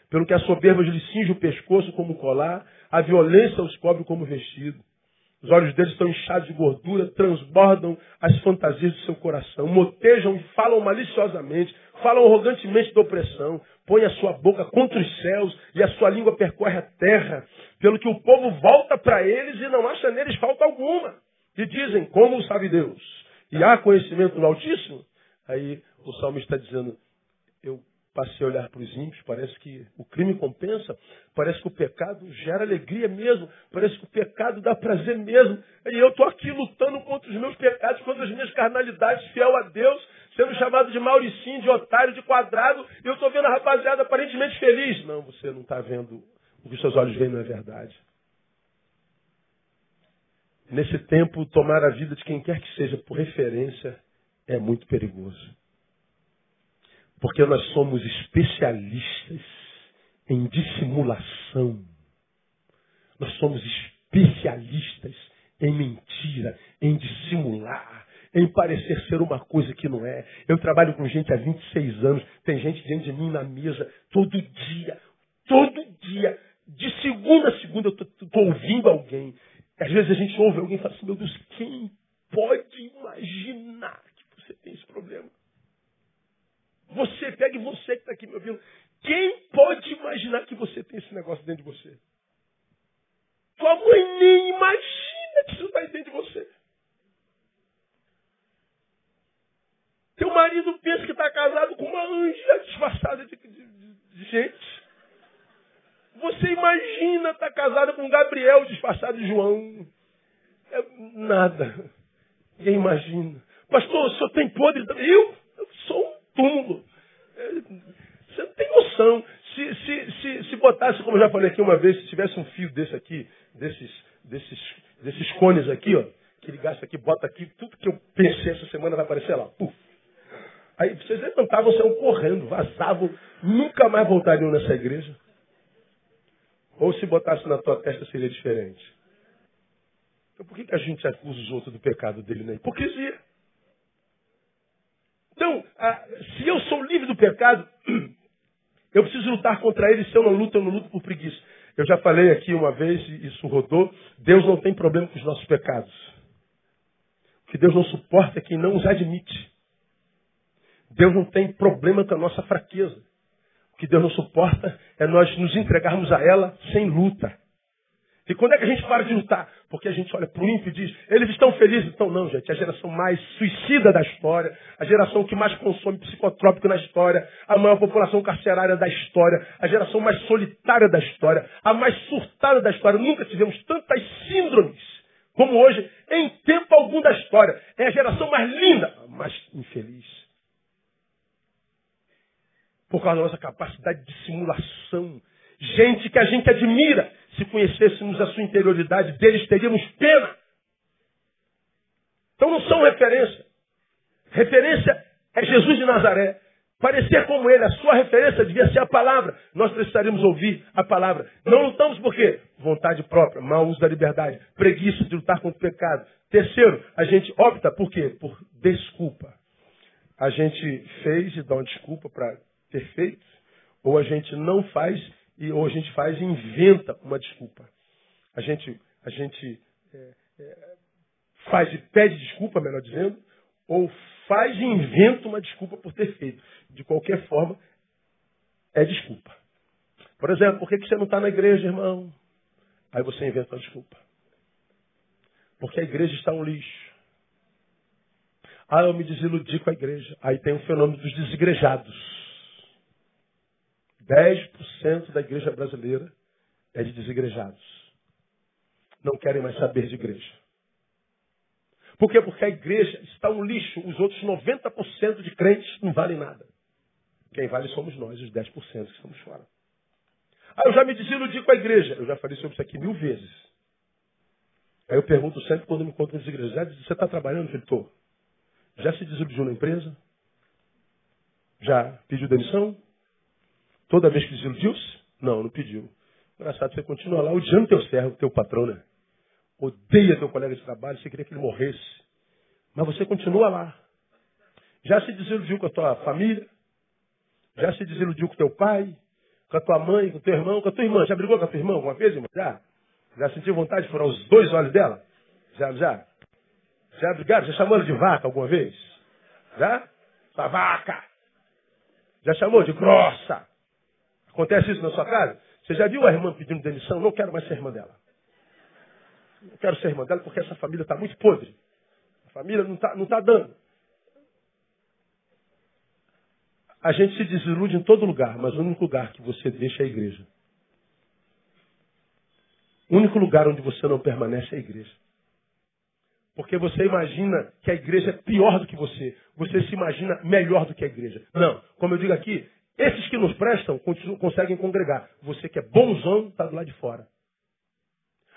Pelo que a soberba lhes cinge o pescoço como colar, a violência os cobre como vestido. Os olhos deles estão inchados de gordura, transbordam as fantasias do seu coração, motejam e falam maliciosamente, falam arrogantemente da opressão, põe a sua boca contra os céus e a sua língua percorre a terra, pelo que o povo volta para eles e não acha neles falta alguma. E dizem, como sabe Deus, e há conhecimento no Altíssimo, aí o salmo está dizendo, eu passei a olhar para os ímpios, parece que o crime compensa, parece que o pecado gera alegria mesmo, parece que o pecado dá prazer mesmo. E eu estou aqui lutando contra os meus pecados, contra as minhas carnalidades, fiel a Deus, sendo chamado de Mauricinho, de otário, de quadrado, e eu estou vendo a rapaziada aparentemente feliz. Não, você não está vendo o que os seus olhos veem, não é verdade. Nesse tempo, tomar a vida de quem quer que seja por referência é muito perigoso. Porque nós somos especialistas em dissimulação. Nós somos especialistas em mentira, em dissimular, em parecer ser uma coisa que não é. Eu trabalho com gente há 26 anos, tem gente diante de mim na mesa todo dia, todo dia, de segunda a segunda eu estou ouvindo alguém. Às vezes a gente ouve alguém e fala assim, meu Deus, quem pode imaginar que você tem esse problema? Você pega e você que está aqui me ouvindo. Quem pode imaginar que você tem esse negócio dentro de você? Tua mãe nem imagina que isso está dentro de você. Teu marido pensa que está casado com uma anja disfarçada de, de, de, de gente. Você imagina estar tá casado com Gabriel disfarçado de João. É nada. Ninguém imagina. Pastor, o senhor tem podre? Eu? Túmulo. É, você não tem noção. Se, se, se, se botasse, como eu já falei aqui uma vez, se tivesse um fio desse aqui, desses, desses, desses cones aqui, ó, que ele gasta aqui, bota aqui, tudo que eu pensei essa semana vai aparecer lá. Puf. Aí vocês levantavam, saiam correndo, vazavam, nunca mais voltariam nessa igreja. Ou se botasse na tua testa seria diferente. Então por que, que a gente acusa os outros do pecado dele na hipocrisia? Então, se eu sou livre do pecado, eu preciso lutar contra ele. Se eu não luto, eu não luto por preguiça. Eu já falei aqui uma vez, isso rodou, Deus não tem problema com os nossos pecados. O que Deus não suporta é quem não os admite. Deus não tem problema com a nossa fraqueza. O que Deus não suporta é nós nos entregarmos a ela sem luta. E quando é que a gente para de lutar? Porque a gente olha para o ímpio e diz, eles estão felizes. Então não, gente, a geração mais suicida da história, a geração que mais consome psicotrópico na história, a maior população carcerária da história, a geração mais solitária da história, a mais surtada da história. Nunca tivemos tantas síndromes como hoje, em tempo algum da história. É a geração mais linda, mais infeliz. Por causa da nossa capacidade de simulação. Gente que a gente admira, se conhecêssemos a sua interioridade deles, teríamos pena. Então não são referência. Referência é Jesus de Nazaré. Parecer como ele, a sua referência devia ser a palavra. Nós precisaríamos ouvir a palavra. Não lutamos por quê? Vontade própria, mau uso da liberdade, preguiça de lutar contra o pecado. Terceiro, a gente opta por quê? Por desculpa. A gente fez e dá uma desculpa para ter feito, ou a gente não faz e ou a gente faz e inventa uma desculpa. A gente, a gente é, é, faz e pede desculpa, melhor dizendo, ou faz e inventa uma desculpa por ter feito. De qualquer forma, é desculpa. Por exemplo, por que você não está na igreja, irmão? Aí você inventa uma desculpa. Porque a igreja está um lixo. Ah, eu me desiludi com a igreja. Aí tem o fenômeno dos desigrejados. 10% da igreja brasileira é de desigrejados. Não querem mais saber de igreja. Por quê? Porque a igreja está um lixo. Os outros 90% de crentes não valem nada. Quem vale somos nós, os 10% que estamos fora. Ah, eu já me desiludi com a igreja. Eu já falei sobre isso aqui mil vezes. Aí eu pergunto sempre quando me encontro nas igrejas, você está trabalhando, Felipe? Já se desiludiu na empresa? Já pediu demissão? Toda vez que desiludiu-se? Não, não pediu. Engraçado, você continua lá odiando teu servo, teu patrão, né? Odeia teu colega de trabalho, você queria que ele morresse. Mas você continua lá. Já se desiludiu com a tua família? Já se desiludiu com teu pai? Com a tua mãe, com teu irmão, com a tua irmã? Já brigou com a tua irmã alguma vez, irmão? Já? Já sentiu vontade de furar os dois olhos dela? Já, já? Já brigaram? Já chamou ela de vaca alguma vez? Já? Sua vaca! Já chamou de grossa? Acontece isso na sua casa? Você já viu a irmã pedindo demissão? Não quero mais ser irmã dela. Não quero ser irmã dela porque essa família está muito podre. família não está não tá dando. A gente se desilude em todo lugar, mas o único lugar que você deixa é a igreja. O único lugar onde você não permanece é a igreja. Porque você imagina que a igreja é pior do que você. Você se imagina melhor do que a igreja. Não. Como eu digo aqui, esses que nos prestam conseguem congregar. Você que é bonzão está do lado de fora.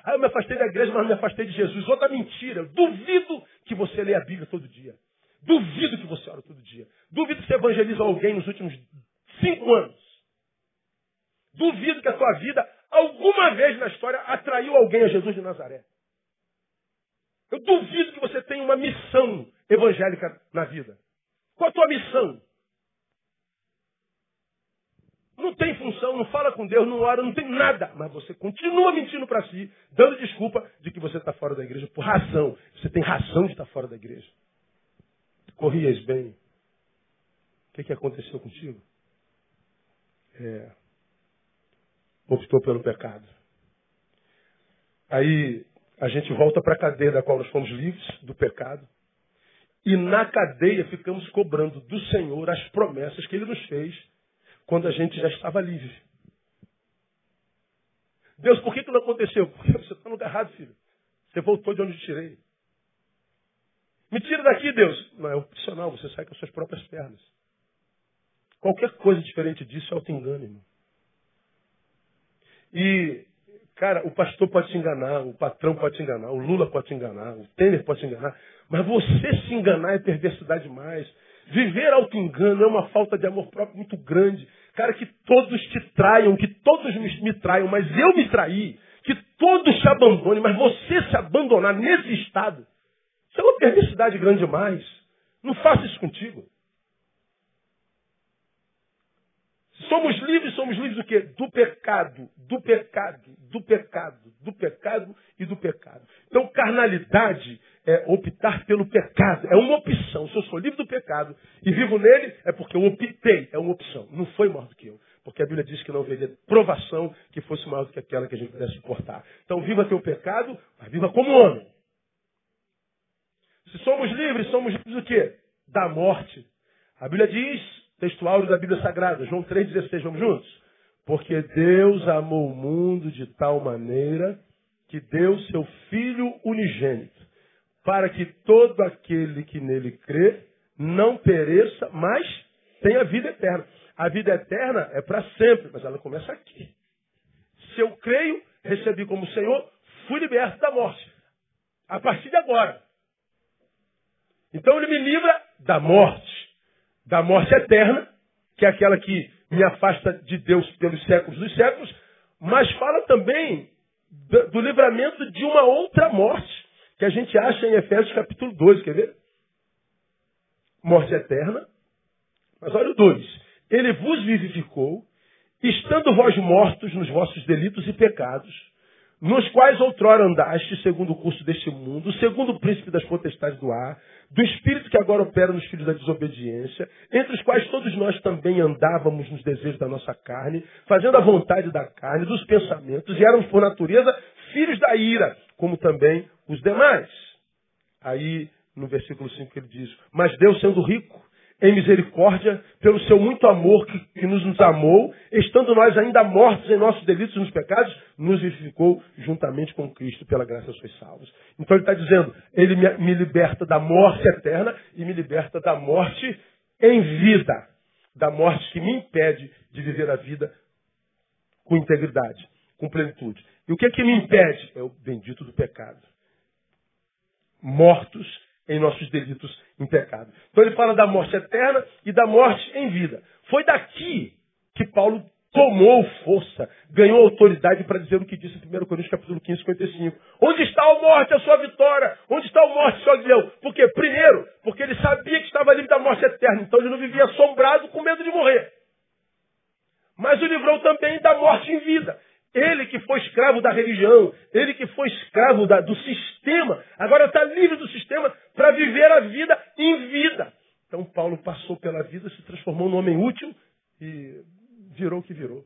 Ah, eu me afastei da igreja, mas me afastei de Jesus. Outra mentira. Duvido que você lê a Bíblia todo dia. Duvido que você ora todo dia. Duvido que você evangeliza alguém nos últimos cinco anos. Duvido que a sua vida, alguma vez na história, atraiu alguém a Jesus de Nazaré. Eu duvido que você tenha uma missão evangélica na vida. Qual a tua missão? Não tem função, não fala com Deus, não ora, não tem nada. Mas você continua mentindo para si, dando desculpa de que você está fora da igreja por razão. Você tem razão de estar fora da igreja. Corrias bem. O que, que aconteceu contigo? É, optou pelo pecado. Aí a gente volta para a cadeia da qual nós fomos livres do pecado. E na cadeia ficamos cobrando do Senhor as promessas que Ele nos fez quando a gente já estava livre. Deus, por que, que não aconteceu? Porque você está no lugar errado, filho. Você voltou de onde eu tirei. Me tira daqui, Deus. Não, é opcional, você sai com as suas próprias pernas. Qualquer coisa diferente disso é auto-engano, irmão. E, cara, o pastor pode te enganar, o patrão pode te enganar, o Lula pode te enganar, o Temer pode te enganar, mas você se enganar é perversidade demais. Viver auto-engano é uma falta de amor próprio muito grande. Cara, que todos te traiam, que todos me, traiam, mas eu me traí. Que todos te abandonem, mas você se abandonar nesse estado. Isso é uma perversidade grande demais. Não faça isso contigo. Somos livres, somos livres do quê? Do pecado, do pecado, do pecado, do pecado e do pecado. Então, carnalidade é optar pelo pecado. É uma opção. Se eu sou livre do pecado e vivo nele, é porque eu optei. É uma opção. Não foi maior do que eu. Porque a Bíblia diz que não haveria provação que fosse maior do que aquela que a gente pudesse suportar. Então, viva teu pecado, mas viva como homem. Se somos livres, somos livres do quê? Da morte. A Bíblia diz, textual da Bíblia Sagrada, João 3,16, vamos juntos? Porque Deus amou o mundo de tal maneira que deu seu Filho unigênito para que todo aquele que nele crê não pereça, mas tenha vida eterna. A vida eterna é para sempre, mas ela começa aqui. Se eu creio, recebi como Senhor, fui liberto da morte. A partir de agora. Então ele me livra da morte. Da morte eterna, que é aquela que me afasta de Deus pelos séculos dos séculos, mas fala também do, livramento de uma outra morte que a gente acha em Efésios capítulo 12, quer ver? Morte eterna. Mas olha o 2. Ele vos vivificou, estando vós mortos nos vossos delitos e pecados, nos quais outrora andaste, segundo o curso deste mundo, segundo o príncipe das potestades do ar, do espírito que agora opera nos filhos da desobediência, entre os quais todos nós também andávamos nos desejos da nossa carne, fazendo a vontade da carne, dos pensamentos, e éramos por natureza filhos da ira, como também os demais. Aí, no versículo 5 ele diz, mas Deus sendo rico em misericórdia, pelo seu muito amor que, que nos, nos amou, estando nós ainda mortos em nossos delitos e nos pecados, nos vivificou juntamente com Cristo, pela graça sois salvos. Então ele está dizendo, ele me, me liberta da morte eterna e me liberta da morte em vida. Da morte que me impede de viver a vida com integridade, com plenitude. E o que é que me impede? É o bendito do pecado. Mortos em nossos delitos em pecado. Então ele fala da morte eterna e da morte em vida. Foi daqui que Paulo tomou força, ganhou autoridade para dizer o que disse em 1 Coríntios capítulo 15, 55. Onde está a morte, a sua vitória? Onde está a morte, seu leão? Por quê? Primeiro, porque ele sabia que estava livre da morte eterna, então ele não vivia assombrado com medo de morrer. Mas o livrou também da morte em vida. Ele que foi escravo da religião, ele que foi escravo da, do sistema, agora está livre do sistema para viver a vida em vida. Então Paulo passou pela vida, se transformou num homem útil e virou o que virou.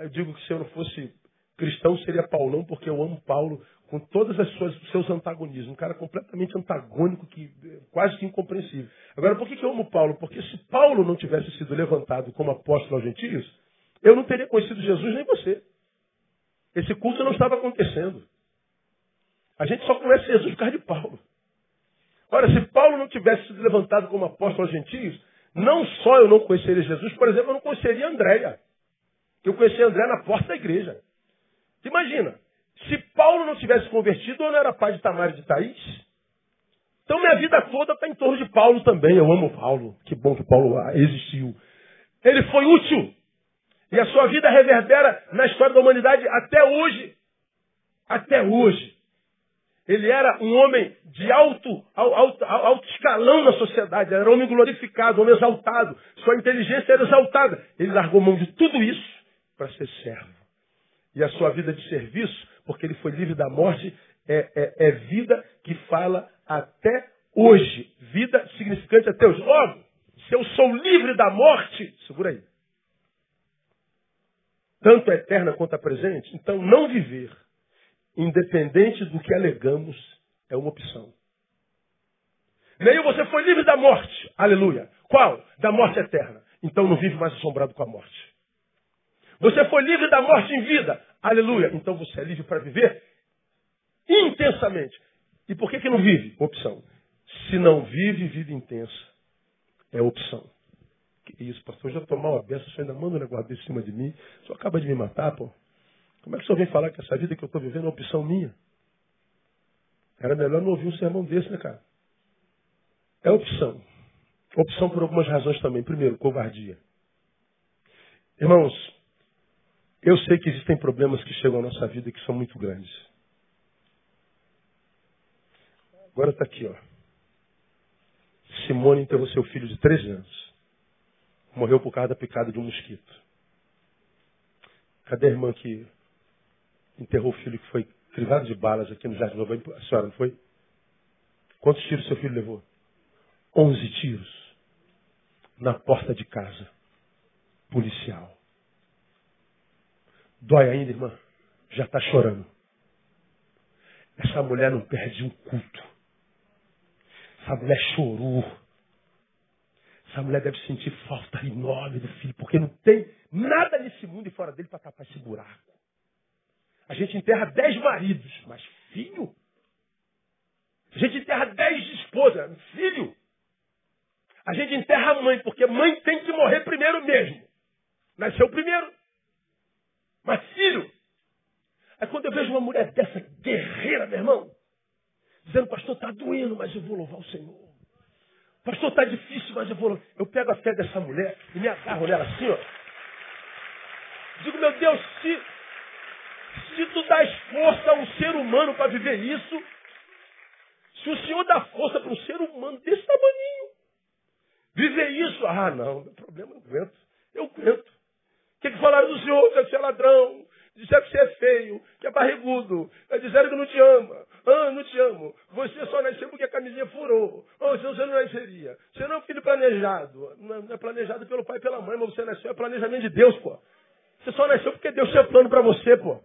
Eu digo que se eu não fosse cristão seria Paulão, porque eu amo Paulo com as suas seus antagonismos. Um cara completamente antagônico, que quase que incompreensível. Agora, por que, que eu amo Paulo? Porque se Paulo não tivesse sido levantado como apóstolo aos gentios, eu não teria conhecido Jesus nem você. Esse culto não estava acontecendo. A gente só conhece Jesus por causa de Paulo. Ora, se Paulo não tivesse sido levantado como apóstolo aos gentios, não só eu não conheceria Jesus, por exemplo, eu não conheceria Andréia. Eu conheci André na porta da igreja. Imagina, se Paulo não tivesse convertido, eu não era pai de Tamar e de Thaís. Então minha vida toda está em torno de Paulo também. Eu amo Paulo. Que bom que Paulo existiu. Ele foi útil. E a sua vida reverbera na história da humanidade até hoje. Até hoje. Ele era um homem de alto, alto, alto escalão na sociedade. Era um homem glorificado, um homem exaltado. Sua inteligência era exaltada. Ele largou mão de tudo isso para ser servo. E a sua vida de serviço, porque ele foi livre da morte, é, é, é vida que fala até hoje. Vida significante até hoje. Logo, se eu sou livre da morte, segura aí. Tanto a eterna quanto a presente, então não viver, independente do que alegamos, é uma opção. Nem você foi livre da morte. Aleluia. Qual? Da morte eterna. Então não vive mais assombrado com a morte. Você foi livre da morte em vida. Aleluia. Então você é livre para viver intensamente. E por que, que não vive? Opção. Se não vive, vida intensa. É opção. Que isso, pastor? Eu já tomou uma beça, você ainda manda um negócio desse em cima de mim. Só acaba de me matar, pô. Como é que o senhor vem falar que essa vida que eu estou vivendo é opção minha? Era melhor não ouvir um sermão desse, né, cara? É opção. Opção por algumas razões também. Primeiro, covardia. Irmãos, eu sei que existem problemas que chegam à nossa vida que são muito grandes. Agora está aqui, ó. Simone enterrou seu filho de 13 anos. Morreu por causa da picada de um mosquito. Cadê a irmã que enterrou o filho que foi crivado de balas aqui no Jardim Novo? A senhora não foi? Quantos tiros seu filho levou? Onze tiros. Na porta de casa. Policial. Dói ainda, irmã? Já está chorando. Essa mulher não perde um culto. Essa mulher chorou. Essa mulher deve sentir falta enorme do filho, porque não tem nada nesse mundo e fora dele para tapar esse buraco. A gente enterra dez maridos, mas filho? A gente enterra dez esposas, filho? A gente enterra a mãe, porque mãe tem que morrer primeiro mesmo. Nasceu primeiro. Mas filho, aí quando eu vejo uma mulher dessa guerreira, meu irmão, dizendo, pastor, está doendo, mas eu vou louvar o Senhor. Pastor, está difícil, mas eu vou. Eu pego a fé dessa mulher e me agarro nela assim, ó. Digo, meu Deus, se, se tu dás força a um ser humano para viver isso, se o Senhor dá força para um ser humano desse tamanho, viver isso, ah, não, meu problema não aguento. Eu aguento. O que, que falaram do senhor? Que é ladrão. Disseram que você é feio, que é barrigudo. Disseram que não te ama. Ah, não te amo. Você só nasceu porque a camisinha furou. Oh, senão você não nasceria. Você não é um filho planejado. Não é planejado pelo pai e pela mãe, mas você nasceu é planejamento de Deus, pô. Você só nasceu porque Deus tinha plano para você, pô.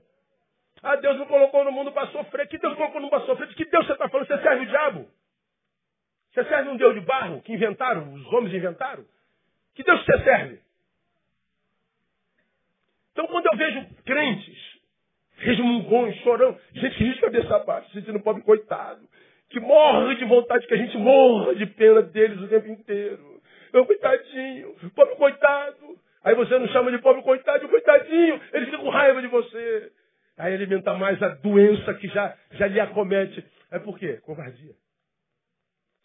Ah, Deus não colocou no mundo para sofrer. Que Deus colocou no mundo para sofrer? De que Deus você está falando? Você serve o diabo? Você serve um Deus de barro que inventaram, os homens inventaram? Que Deus você serve? Então, quando eu vejo crentes, resmungões, chorando, gente que diz cabeça baixa, sentindo pobre coitado, que morre de vontade que a gente morra de pena deles o tempo inteiro. Meu coitadinho, pobre coitado. Aí você não chama de pobre coitado, coitadinho, ele fica com raiva de você. Aí alimenta mais a doença que já, já lhe acomete. É por quê? Covardia.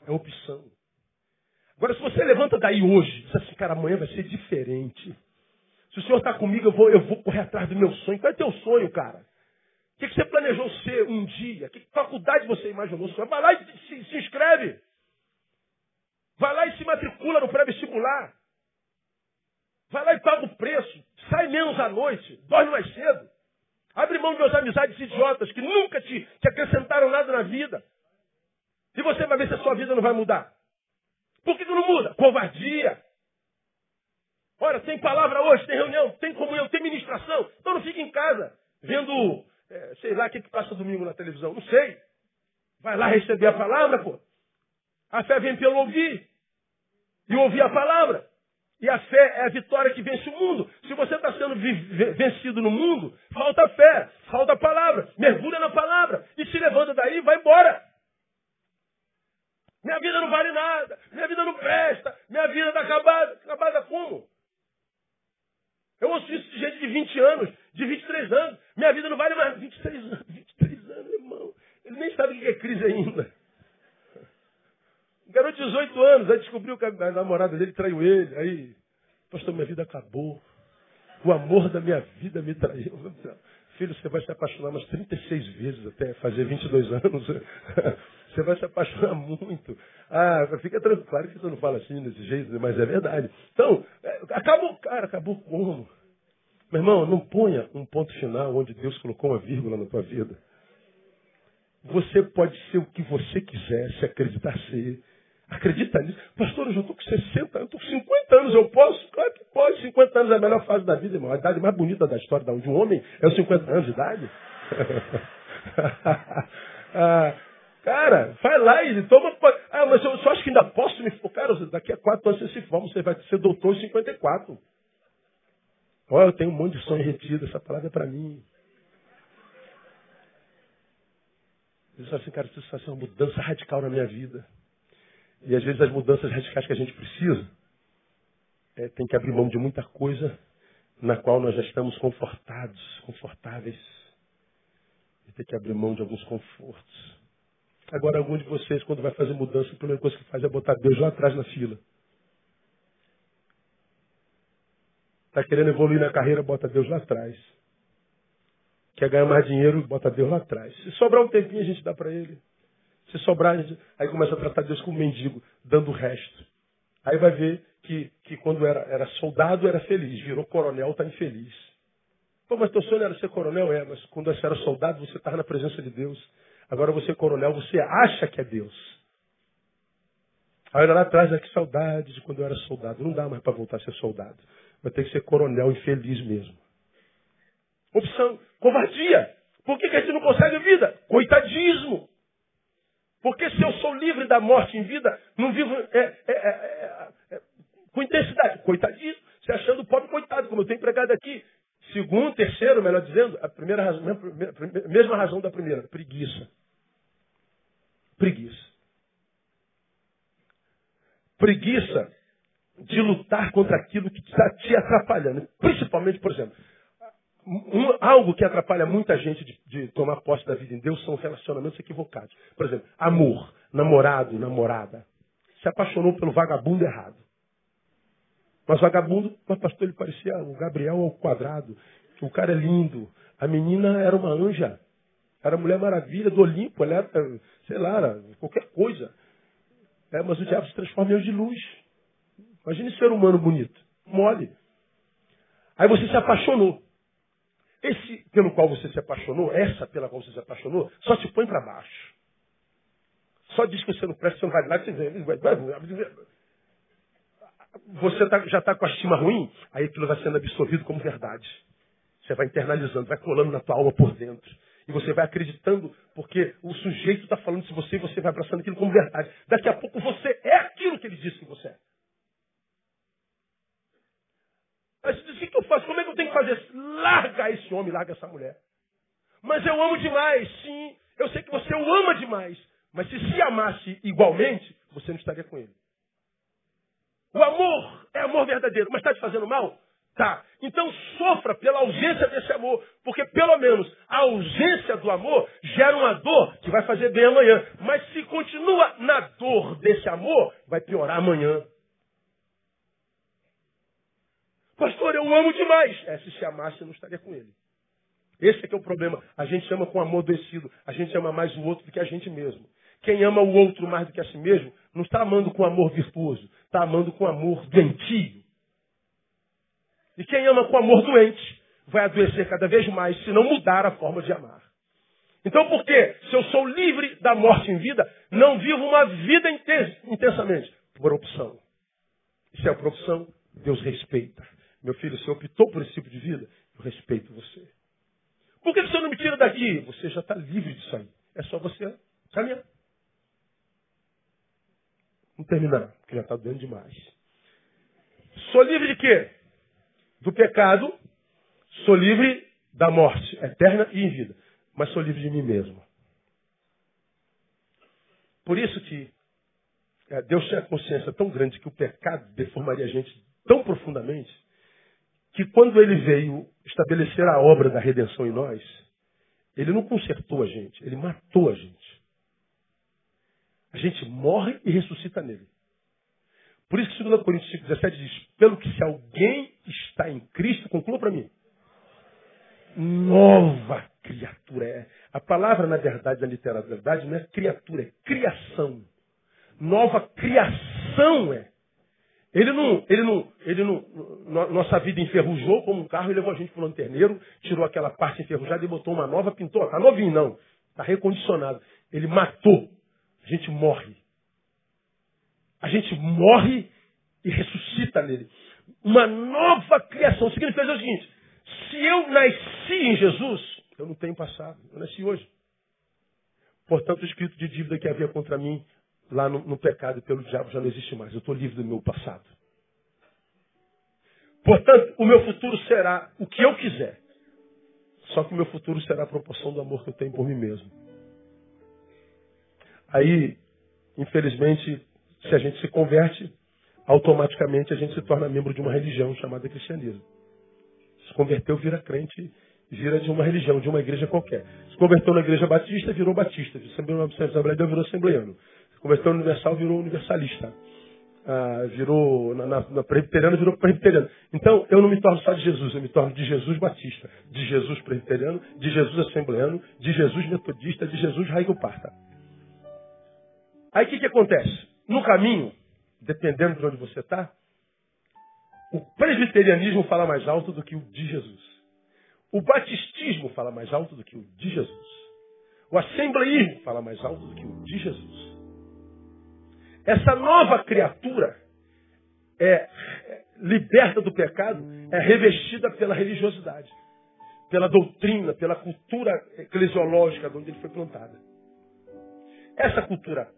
É opção. Agora, se você levanta daí hoje, diz assim, cara, amanhã vai ser diferente. Se o Senhor está comigo, eu vou, eu vou correr atrás do meu sonho. Qual é teu sonho, cara? O que, que você planejou ser um dia? Que faculdade você imaginou? Vai lá e se, se inscreve. Vai lá e se matricula no pré-vestibular. Vai lá e paga o preço. Sai menos à noite. Dorme mais cedo. Abre mão de umas amizades idiotas que nunca te, te acrescentaram nada na vida. E você vai ver se a sua vida não vai mudar. Por que, que não muda? Covardia. Ora, tem palavra hoje, tem reunião, tem comunhão, tem ministração. Então não fique em casa. vendo, é, sei lá, o que, que passa domingo na televisão. Não sei. Vai lá receber a palavra, pô. A fé vem pelo ouvir. E ouvir a palavra. E a fé é a vitória que vence o mundo. Se você está sendo vencido no mundo, falta fé, falta palavra. Mergulha na palavra e se levanta daí e vai embora. Minha vida não vale nada, minha vida não presta, minha vida está acabada. Acabada como? Eu ouço isso de gente de 20 anos, de 23 anos. Minha vida não vale mais 23 anos. 23 anos, irmão. Ele nem sabe o que é crise ainda. Um garoto de 18 anos, aí descobriu que a namorada dele traiu ele. Aí, pastor, minha vida acabou. O amor da minha vida me traiu. Filho, você vai se apaixonar umas 36 vezes até fazer 22 anos. Você vai se apaixonar muito. Ah, fica tranquilo. Claro que você não fala assim desse jeito, mas é verdade. Então, é, acabou, cara, acabou como? Meu irmão, não ponha um ponto final onde Deus colocou uma vírgula na tua vida. Você pode ser o que você quiser, se acreditar ser. Acredita nisso? Pastor, eu já estou com 60 anos, estou com 50 anos, eu posso? Claro que pode. 50 anos é a melhor fase da vida, irmão. A idade mais bonita da história de um homem é os 50 anos de idade. ah, cara, vai lá e toma. Ah, mas eu só acho que ainda posso me focar. Daqui a quatro anos você se forma, você vai ser doutor em 54. Olha, eu tenho um monte de sonho retido, essa palavra é para mim. Fala assim, cara, isso vai ser uma mudança radical na minha vida. E às vezes as mudanças radicais que a gente precisa é, tem que abrir mão de muita coisa na qual nós já estamos confortados, confortáveis. E tem que abrir mão de alguns confortos. Agora, algum de vocês, quando vai fazer mudança, a primeira coisa que faz é botar Deus lá atrás na fila. Está querendo evoluir na carreira, bota Deus lá atrás. Quer ganhar mais dinheiro, bota Deus lá atrás. Se sobrar um tempinho, a gente dá para ele. Se sobrar, aí começa a tratar Deus como mendigo, dando o resto. Aí vai ver que, que quando era, era soldado era feliz, virou coronel, está infeliz. Pô, mas teu sonho era ser coronel? É, mas quando você era soldado, você estava na presença de Deus. Agora você é coronel, você acha que é Deus. Aí lá atrás, é que saudade de quando eu era soldado. Não dá mais para voltar a ser soldado. Vai ter que ser coronel infeliz mesmo. Opção, covardia. Por que, que a gente não consegue vida? Coitadismo. Porque se eu sou livre da morte em vida, não vivo é, é, é, é com intensidade. Coitadinho, se achando pobre coitado, como eu tenho empregado aqui. Segundo, terceiro, melhor dizendo, a primeira razão, mesma razão da primeira, preguiça. Preguiça. Preguiça de lutar contra aquilo que está te atrapalhando. Principalmente, por exemplo, um, algo que atrapalha muita gente de, de, tomar posse da vida em Deus são relacionamentos equivocados. Por exemplo, amor, namorado, namorada. Se apaixonou pelo vagabundo errado. Mas vagabundo, mas pastor, ele parecia o Gabriel ao quadrado. O cara é lindo. A menina era uma anja. Era Mulher Maravilha do Olimpo. Ela era, sei lá, era qualquer coisa. É, mas o diabo se transforma em anjo de luz. Imagine ser humano bonito. Mole. Aí você se apaixonou. Esse pelo qual você se apaixonou, essa pela qual você se apaixonou, só te põe para baixo. Só diz que você não presta, você não vai lá, você Você tá, já está com a estima ruim, aí aquilo vai sendo absorvido como verdade. Você vai internalizando, vai colando na tua alma por dentro. E você vai acreditando, porque o sujeito está falando de você e você vai abraçando aquilo como verdade. Daqui a pouco você é aquilo que ele disse que você é. Mas o que eu faço? Como é fazer? Larga esse homem, larga essa mulher. Mas eu amo demais, sim. Eu sei que você o ama demais. Mas se se amasse igualmente, você não estaria com ele. O amor é amor verdadeiro, mas está te fazendo mal? Tá. Então sofra pela ausência desse amor, porque pelo menos a ausência do amor gera uma dor que vai fazer bem amanhã. Mas se continua na dor desse amor, vai piorar amanhã. Pastor, eu amo demais. É, se se amasse, eu não estaria com ele. Esse é que é o problema. A gente ama com amor descido. A gente ama mais o outro do que a gente mesmo. Quem ama o outro mais do que a si mesmo, não está amando com amor virtuoso. Está amando com amor doentio. E quem ama com amor doente, vai adoecer cada vez mais se não mudar a forma de amar. Então por quê? Se eu sou livre da morte em vida, não vivo uma vida intensamente. Por opção. Se é por opção, Deus respeita. Meu filho, você optou por esse tipo de vida, eu respeito você. Por que Senhor não me tira daqui? Você já está livre disso aí. É só você caminhar. Vamos terminar, porque já está doendo demais. Sou livre de quê? Do pecado. Sou livre da morte eterna e em vida. Mas sou livre de mim mesmo. Por isso que é, Deus tinha consciência tão grande que o pecado deformaria a gente tão profundamente que quando ele veio estabelecer a obra da redenção em nós, ele não consertou a gente, ele matou a gente. A gente morre e ressuscita nele. Por isso que 2 Coríntios 5,17 diz, pelo que se alguém está em Cristo, conclua para mim, nova criatura é. A palavra, na verdade, na literalidade, não é criatura, é criação. Nova criação é. Ele não, ele não, ele não, nossa vida enferrujou como um carro e levou a gente para o lanterneiro, tirou aquela parte enferrujada e botou uma nova, pintou. Está novinho, não. Está recondicionado. Ele matou. A gente morre. A gente morre e ressuscita nele. Uma nova criação. Significa o seguinte: se eu nasci em Jesus, eu não tenho passado. Eu nasci hoje. Portanto, o escrito de dívida que havia contra mim lá no, no pecado e pelo diabo já não existe mais. Eu estou livre do meu passado. Portanto, o meu futuro será o que eu quiser. Só que o meu futuro será a proporção do amor que eu tenho por mim mesmo. Aí, infelizmente, se a gente se converte, automaticamente a gente se torna membro de uma religião chamada cristianismo. Se converteu, vira crente, vira de uma religião, de uma igreja qualquer. Se converteu na igreja batista, virou batista. Se converteu na Assembleia virou assembleiano. No universal, virou universalista. Ah, virou, na, na, na presbiteriana, virou presbiteriano. Então, eu não me torno só de Jesus, eu me torno de Jesus batista, de Jesus presbiteriano, de Jesus assembleano, de Jesus metodista, de Jesus raigo parta. Aí o que, que acontece? No caminho, dependendo de onde você está, o presbiterianismo fala mais alto do que o de Jesus. O batistismo fala mais alto do que o de Jesus. O assembleísmo fala mais alto do que o de Jesus. Essa nova criatura é liberta do pecado, é revestida pela religiosidade, pela doutrina, pela cultura eclesiológica de onde ele foi plantada. Essa cultura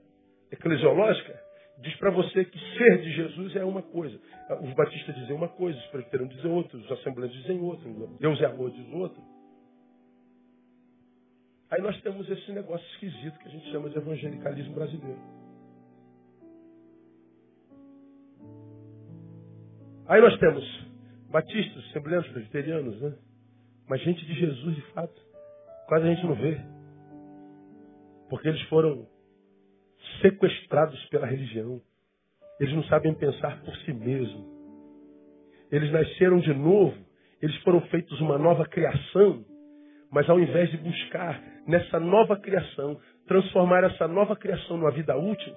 eclesiológica diz para você que ser de Jesus é uma coisa. Os batistas dizem uma coisa, os presbiterianos dizem outra, os assembleanos dizem outra, Deus é amor diz outra. Aí nós temos esse negócio esquisito que a gente chama de evangelicalismo brasileiro. Aí nós temos batistas, assembleanos, presbiterianos, né? Mas gente de Jesus, de fato, quase a gente não vê. Porque eles foram sequestrados pela religião. Eles não sabem pensar por si mesmos. Eles nasceram de novo, eles foram feitos uma nova criação, mas ao invés de buscar nessa nova criação, transformar essa nova criação numa vida útil,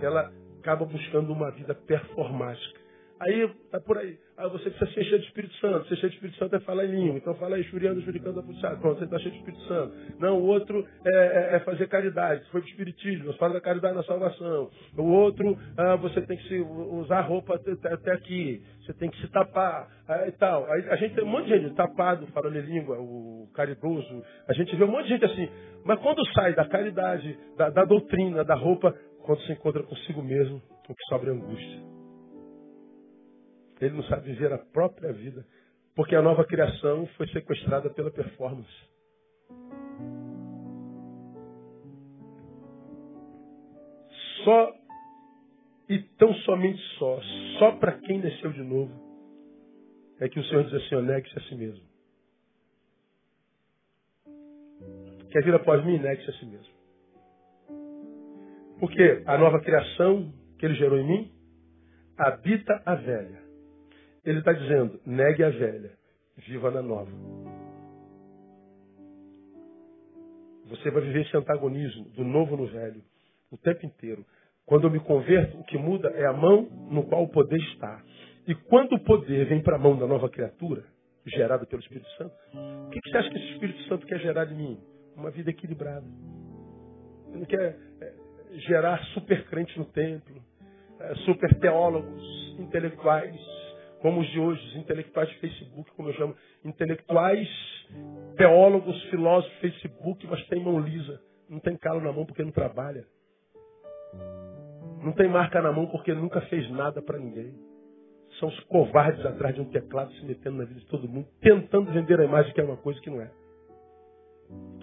ela acaba buscando uma vida performática. Aí, tá por aí. Aí você precisa ser cheio de Espírito Santo. Ser cheio de Espírito Santo é falar em língua. Então fala aí, churiando, juricando, puxado. Pronto, você está cheio de Espírito Santo. Não, o outro é, é, é fazer caridade. Foi o Espiritismo, você fala da caridade na salvação. O outro, ah, você tem que se, usar roupa até, até, aqui. Você tem que se tapar e tal. Aí, a gente tem um monte de gente tapado, falando em língua, o caridoso. A gente vê um monte de gente assim. Mas quando sai da caridade, da, da doutrina, da roupa, quando se encontra consigo mesmo, o que sobra é angústia. Ele não sabe viver a própria vida. Porque a nova criação foi sequestrada pela performance. Só e tão somente só, só para quem nasceu de novo, é que o Senhor diz assim: negue-se a si mesmo. Quer vir após mim? Negue-se a si mesmo. Porque a nova criação que ele gerou em mim habita a velha. Ele está dizendo: negue a velha, viva na nova. Você vai viver esse antagonismo do novo no velho o tempo inteiro. Quando eu me converto, o que muda é a mão no qual o poder está. E quando o poder vem para a mão da nova criatura, gerada pelo Espírito Santo, o que, você acha que esse Espírito Santo quer gerar de mim? Uma vida equilibrada. Ele não quer é, gerar super crentes no templo, é, super teólogos intelectuais, como os de hoje, os intelectuais de Facebook, como eu chamo, intelectuais, teólogos, filósofos, Facebook, mas tem mão lisa. Não tem calo na mão porque não trabalha. Não tem marca na mão porque nunca fez nada para ninguém. São os covardes atrás de um teclado se metendo na vida de todo mundo, tentando vender a imagem que é uma coisa que não é.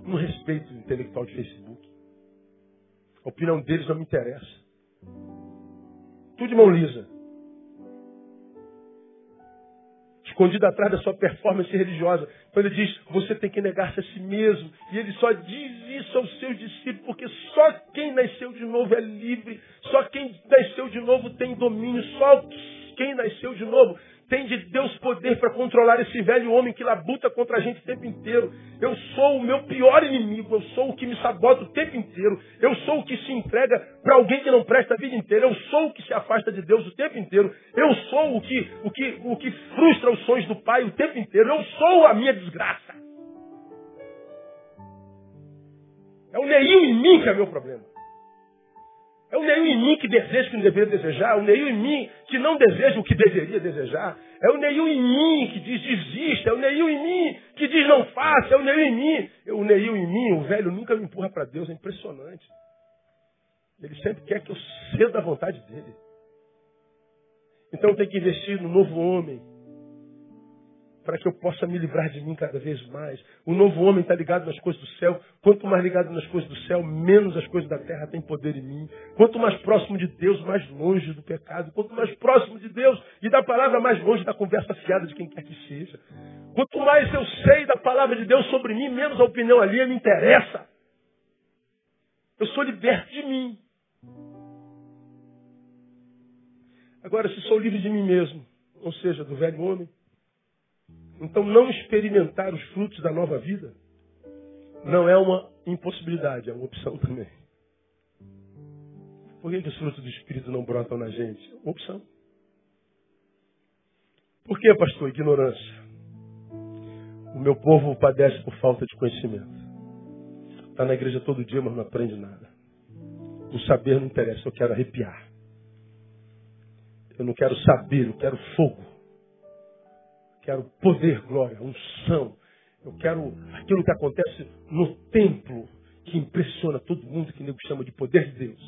Não respeito o intelectual de Facebook. A opinião deles não me interessa. Tudo de mão lisa. Escondido atrás da sua performance religiosa. Então ele diz: você tem que negar-se a si mesmo. E ele só diz isso aos seus discípulos, porque só quem nasceu de novo é livre, só quem nasceu de novo tem domínio, só quem nasceu de novo tem de Deus poder para controlar esse velho homem que labuta contra a gente o tempo inteiro. Eu sou o meu pior inimigo, eu sou o que me sabota o tempo inteiro, eu sou o que se entrega para alguém que não presta a vida inteira, eu sou o que se afasta de Deus o tempo inteiro, eu sou o que, o que, o que frustra os sonhos do Pai o tempo inteiro, eu sou a minha desgraça. É o Neil em mim que é meu problema. É o Neil em mim que deseja o que não deveria desejar. É o Neil em mim que não deseja o que deveria desejar. É o Neil em mim que diz desista. É o Neil em mim que diz não faça. É o Neil em mim. O Neil em mim, o velho nunca me empurra para Deus. É impressionante. Ele sempre quer que eu ceda a vontade dele. Então tem que investir no novo homem para que eu possa me livrar de mim cada vez mais. O novo homem está ligado nas coisas do céu. Quanto mais ligado nas coisas do céu, menos as coisas da terra têm poder em mim. Quanto mais próximo de Deus, mais longe do pecado. Quanto mais próximo de Deus e da palavra, mais longe da conversa fiada de quem quer que seja. Quanto mais eu sei da palavra de Deus sobre mim, menos a opinião alheia me interessa. Eu sou liberto de mim. Agora, se sou livre de mim mesmo, ou seja, do velho homem, então, não experimentar os frutos da nova vida não é uma impossibilidade, é uma opção também. Por que, os frutos do Espírito não brotam na gente? É uma opção. Por que, pastor? Ignorância. O meu povo padece por falta de conhecimento. Está na igreja todo dia, mas não aprende nada. O saber não interessa, eu quero arrepiar. Eu não quero saber, eu quero fogo quero poder, glória, unção. Eu quero aquilo que acontece no templo, que impressiona todo mundo, que nego chama de poder de Deus.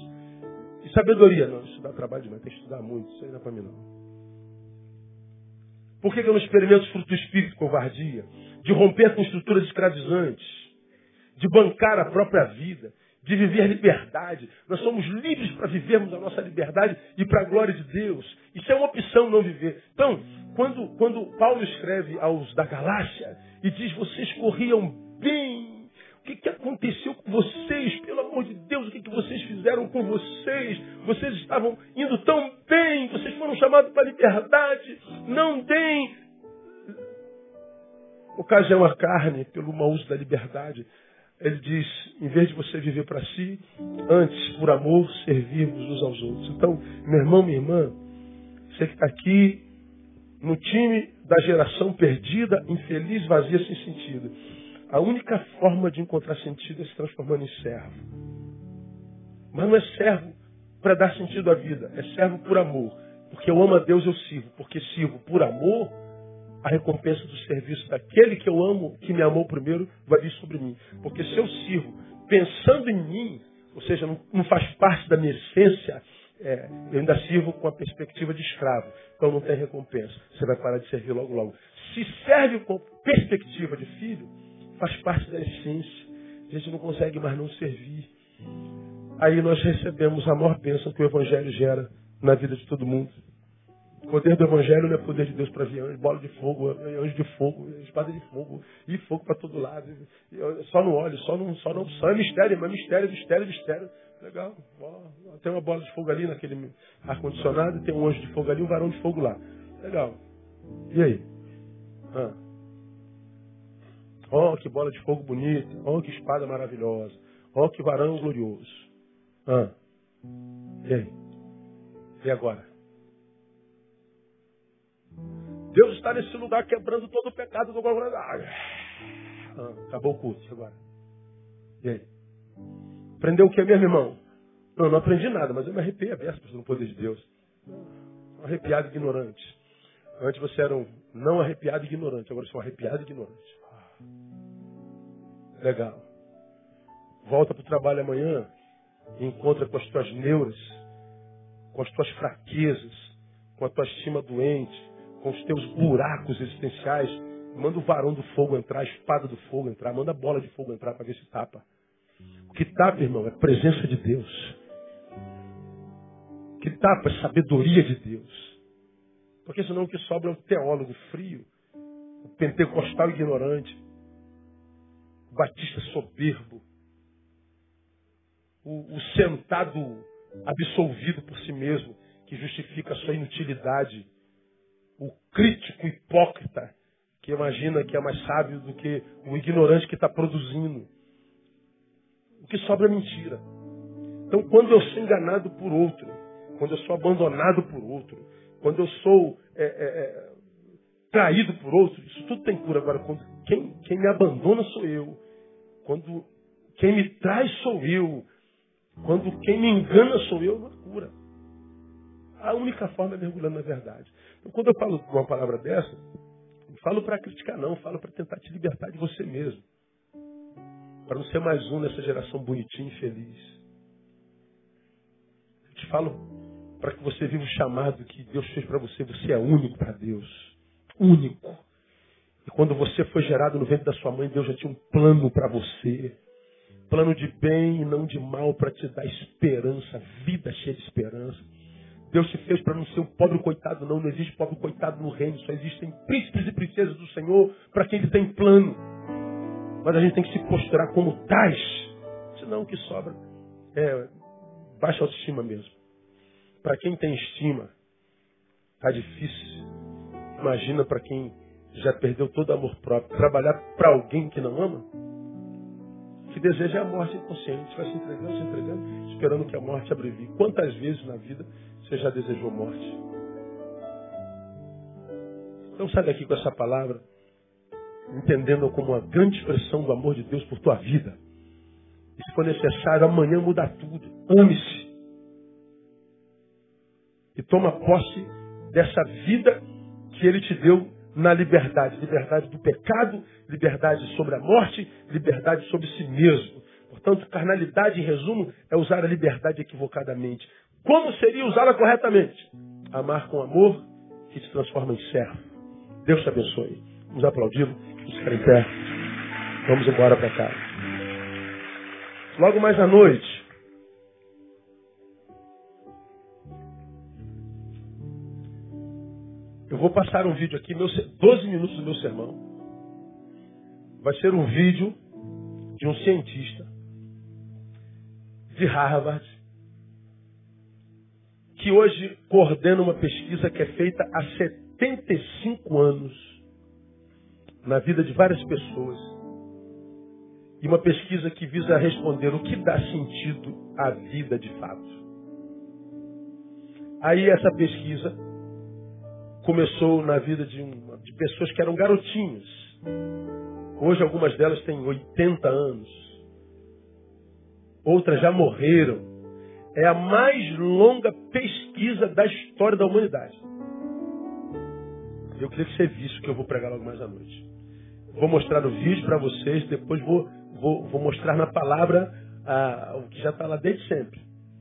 E sabedoria, não, isso dá trabalho demais, tem que estudar muito, isso aí não é para mim não. Por que eu não experimento os frutos do Espírito, covardia? De romper com estruturas escravizantes, de bancar a própria vida, de viver liberdade. Nós somos livres para vivermos a nossa liberdade e para a glória de Deus. Isso é uma opção não viver. Então, quando, quando Paulo escreve aos da Galácia e diz: vocês corriam bem, o que, que aconteceu com vocês? Pelo amor de Deus, o que, que vocês fizeram com vocês? Vocês estavam indo tão bem, vocês foram chamados para a liberdade. Não deem ocasião à carne pelo mau uso da liberdade. Ele diz, em vez de você viver para si, antes, por amor, servirmos uns aos outros. Então, meu irmão, minha irmã, você que está aqui no time da geração perdida, infeliz, vazia, sem sentido. A única forma de encontrar sentido é se transformando em servo. Mas não é servo para dar sentido à vida, é servo por amor. Porque eu amo a Deus, eu sirvo. Porque sirvo por amor, a recompensa do serviço daquele que eu amo, que me amou primeiro, vai vir sobre mim. Porque se eu sirvo pensando em mim, ou seja, não, não faz parte da minha essência, é, eu ainda sirvo com a perspectiva de escravo. Então não tem recompensa. Você vai parar de servir logo, logo. Se serve com perspectiva de filho, faz parte da essência. A gente não consegue mais não servir. Aí nós recebemos a maior bênção que o Evangelho gera na vida de todo mundo. Poder do Evangelho não é poder de Deus para vir anjo, bola de fogo, anjo de fogo, espada de fogo, e fogo para todo lado. Só no óleo, só no, só no só é mistério, mas mistério, mistério, mistério. Legal. tem uma bola de fogo ali naquele ar-condicionado, tem um anjo de fogo ali, um varão de fogo lá. Legal. E aí? Ah. Oh, que bola de fogo bonita. Oh, que espada maravilhosa. Oh, que varão glorioso. Ah. E aí? E agora? Deus está nesse lugar quebrando todo o pecado do ah, Acabou o culto agora. E aí? Aprendeu o que, mesmo irmão? Não, não aprendi nada, mas eu me arrepiei a beça no poder de Deus. Um arrepiado ignorante. Antes você era um não arrepiado ignorante, agora você é um arrepiado ignorante. Legal. Volta para o trabalho amanhã e encontra com as tuas neuras, com as tuas fraquezas, com a tua estima doente, com os teus buracos existenciais. Manda o varão do fogo entrar, a espada do fogo entrar, manda a bola de fogo entrar para ver se tapa. O que tapa, irmão, é a presença de Deus. O que tapa é sabedoria de Deus. Porque senão o que sobra é o teólogo frio, o pentecostal ignorante, o batista soberbo, o, o sentado absolvido por si mesmo, que justifica a sua inutilidade, o crítico hipócrita, que imagina que é mais sábio do que o ignorante que está produzindo. O que sobra é mentira. Então, quando eu sou enganado por outro, quando eu sou abandonado por outro, quando eu sou é, é, é, traído por outro, isso tudo tem cura. Agora, quando quem, quem me abandona sou eu, quando quem me traz sou eu, quando quem me engana sou eu, não há cura. A única forma é mergulhando na verdade. Então, quando eu falo uma palavra dessa, não falo para criticar, não, falo para tentar te libertar de você mesmo. Para não ser mais um nessa geração bonitinha e feliz. Eu te falo para que você viva o chamado que Deus fez para você. Você é único para Deus. Único. E quando você foi gerado no ventre da sua mãe, Deus já tinha um plano para você. Plano de bem e não de mal para te dar esperança, vida cheia de esperança. Deus te fez para não ser um pobre coitado, não. Não existe pobre coitado no reino. Só existem príncipes e princesas do Senhor para quem ele tem plano. Mas a gente tem que se posturar como tais. Senão o que sobra é baixa autoestima mesmo. Para quem tem estima, tá difícil. Imagina para quem já perdeu todo amor próprio. Trabalhar para alguém que não ama, que deseja a morte inconsciente, vai se entregando, se entregando, esperando que a morte abrevie. Quantas vezes na vida você já desejou morte? Então sai daqui com essa palavra, entendendo como uma grande expressão do amor de Deus por tua vida. E se for necessário, amanhã muda tudo. Ame-se e toma posse dessa vida que ele te deu na liberdade. Liberdade do pecado, liberdade sobre a morte, liberdade sobre si mesmo. Portanto, carnalidade, em resumo, é usar a liberdade equivocadamente. Como seria usá-la corretamente? Amar com amor que te transforma em servo. Deus te abençoe. Vamos aplaudir, vamos ficar em pé. Vamos embora para casa. Logo mais à noite, Eu vou passar um vídeo aqui, meu, 12 minutos do meu sermão. Vai ser um vídeo de um cientista de Harvard que hoje coordena uma pesquisa que é feita há 75 anos na vida de várias pessoas. E uma pesquisa que visa responder o que dá sentido à vida de fato. Aí essa pesquisa começou na vida de, uma, de pessoas que eram garotinhas. Hoje algumas delas têm 80 anos. Outras já morreram. É a mais longa pesquisa da história da humanidade. Eu queria que você visse o que eu vou pregar logo mais à noite. Vou mostrar o vídeo para vocês, depois vou, vou, vou mostrar na palavra ah, o que já está lá desde sempre.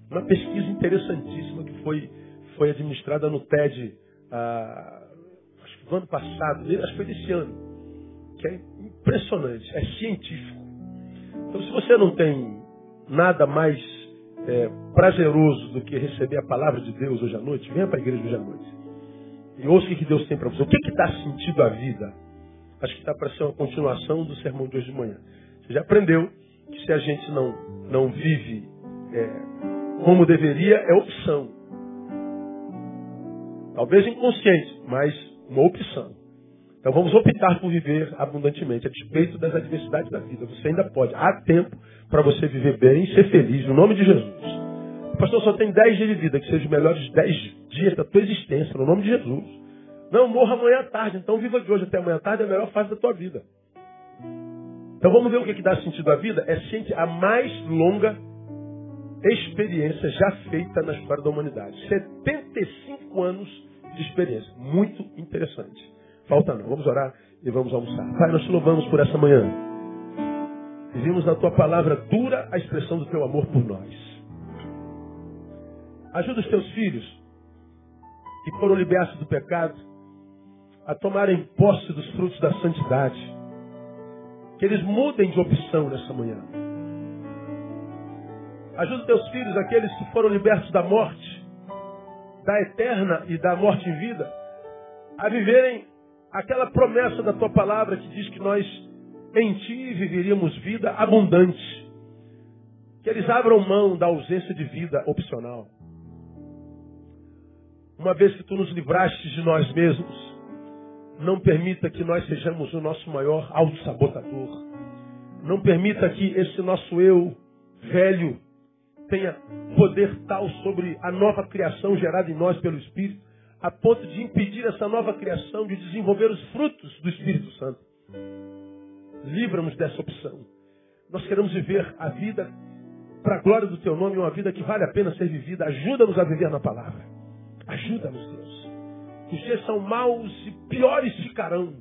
Uma pesquisa interessantíssima que foi, foi administrada no TED ah, acho que do ano passado, acho que foi desse ano, que é impressionante, é científico. Então, se você não tem nada mais é, prazeroso do que receber a palavra de Deus hoje à noite, venha para a igreja hoje à noite. E ouça o que Deus tem para você. O que, que dá sentido à vida? Acho que está para ser uma continuação do sermão de hoje de manhã. Você já aprendeu que se a gente não, não vive é, como deveria, é opção. Talvez inconsciente, mas uma opção. Então vamos optar por viver abundantemente, a despeito das adversidades da vida. Você ainda pode. Há tempo para você viver bem e ser feliz, no nome de Jesus. Pastor só tem 10 dias de vida, que sejam os melhores 10 dias da tua existência, no nome de Jesus. Não, morra amanhã à tarde, então viva de hoje até amanhã à tarde, é a melhor fase da tua vida. Então vamos ver o que, que dá sentido à vida? É a mais longa experiência já feita na história da humanidade. 75 anos de experiência. Muito interessante. Falta não. Vamos orar e vamos almoçar. Pai, nós te louvamos por essa manhã. Vimos na tua palavra dura a expressão do teu amor por nós. Ajuda os teus filhos que foram libertos do pecado a tomarem posse dos frutos da santidade. Que eles mudem de opção nessa manhã. Ajuda os teus filhos, aqueles que foram libertos da morte, da eterna e da morte em vida, a viverem aquela promessa da tua palavra que diz que nós em ti viveríamos vida abundante. Que eles abram mão da ausência de vida opcional. Uma vez que tu nos livraste de nós mesmos, não permita que nós sejamos o nosso maior autossabotador. Não permita que esse nosso eu velho tenha poder tal sobre a nova criação gerada em nós pelo Espírito, a ponto de impedir essa nova criação de desenvolver os frutos do Espírito Santo. Livra-nos dessa opção. Nós queremos viver a vida para a glória do Teu nome, uma vida que vale a pena ser vivida. Ajuda-nos a viver na palavra. Ajuda-nos, Deus. Os dias são maus e piores ficarão.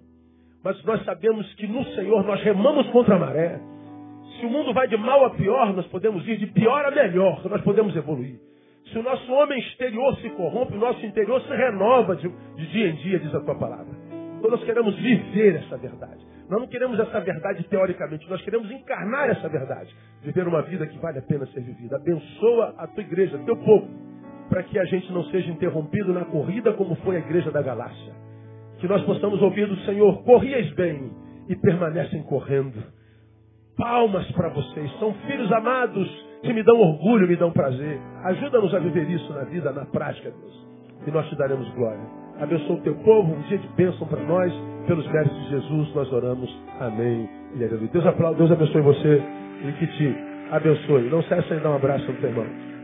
Mas nós sabemos que no Senhor nós remamos contra a maré. Se o mundo vai de mal a pior, nós podemos ir de pior a melhor, nós podemos evoluir. Se o nosso homem exterior se corrompe, o nosso interior se renova de, de dia em dia, diz a tua palavra. Então nós queremos viver essa verdade. Nós não queremos essa verdade teoricamente, nós queremos encarnar essa verdade. Viver uma vida que vale a pena ser vivida. Abençoa a tua igreja, teu povo, para que a gente não seja interrompido na corrida como foi a igreja da Galácia. Que nós possamos ouvir do Senhor, corrias bem e permanecem correndo. Palmas para vocês, são filhos amados que me dão orgulho, me dão prazer. Ajuda-nos a viver isso na vida, na prática, Deus. E nós te daremos glória. Abençoa o teu povo, um dia de bênção para nós. Pelos méritos de Jesus, nós oramos. Amém. E aleluia. Deus aplaude, Deus abençoe você e que te abençoe. Não cesse dar um abraço no teu irmão.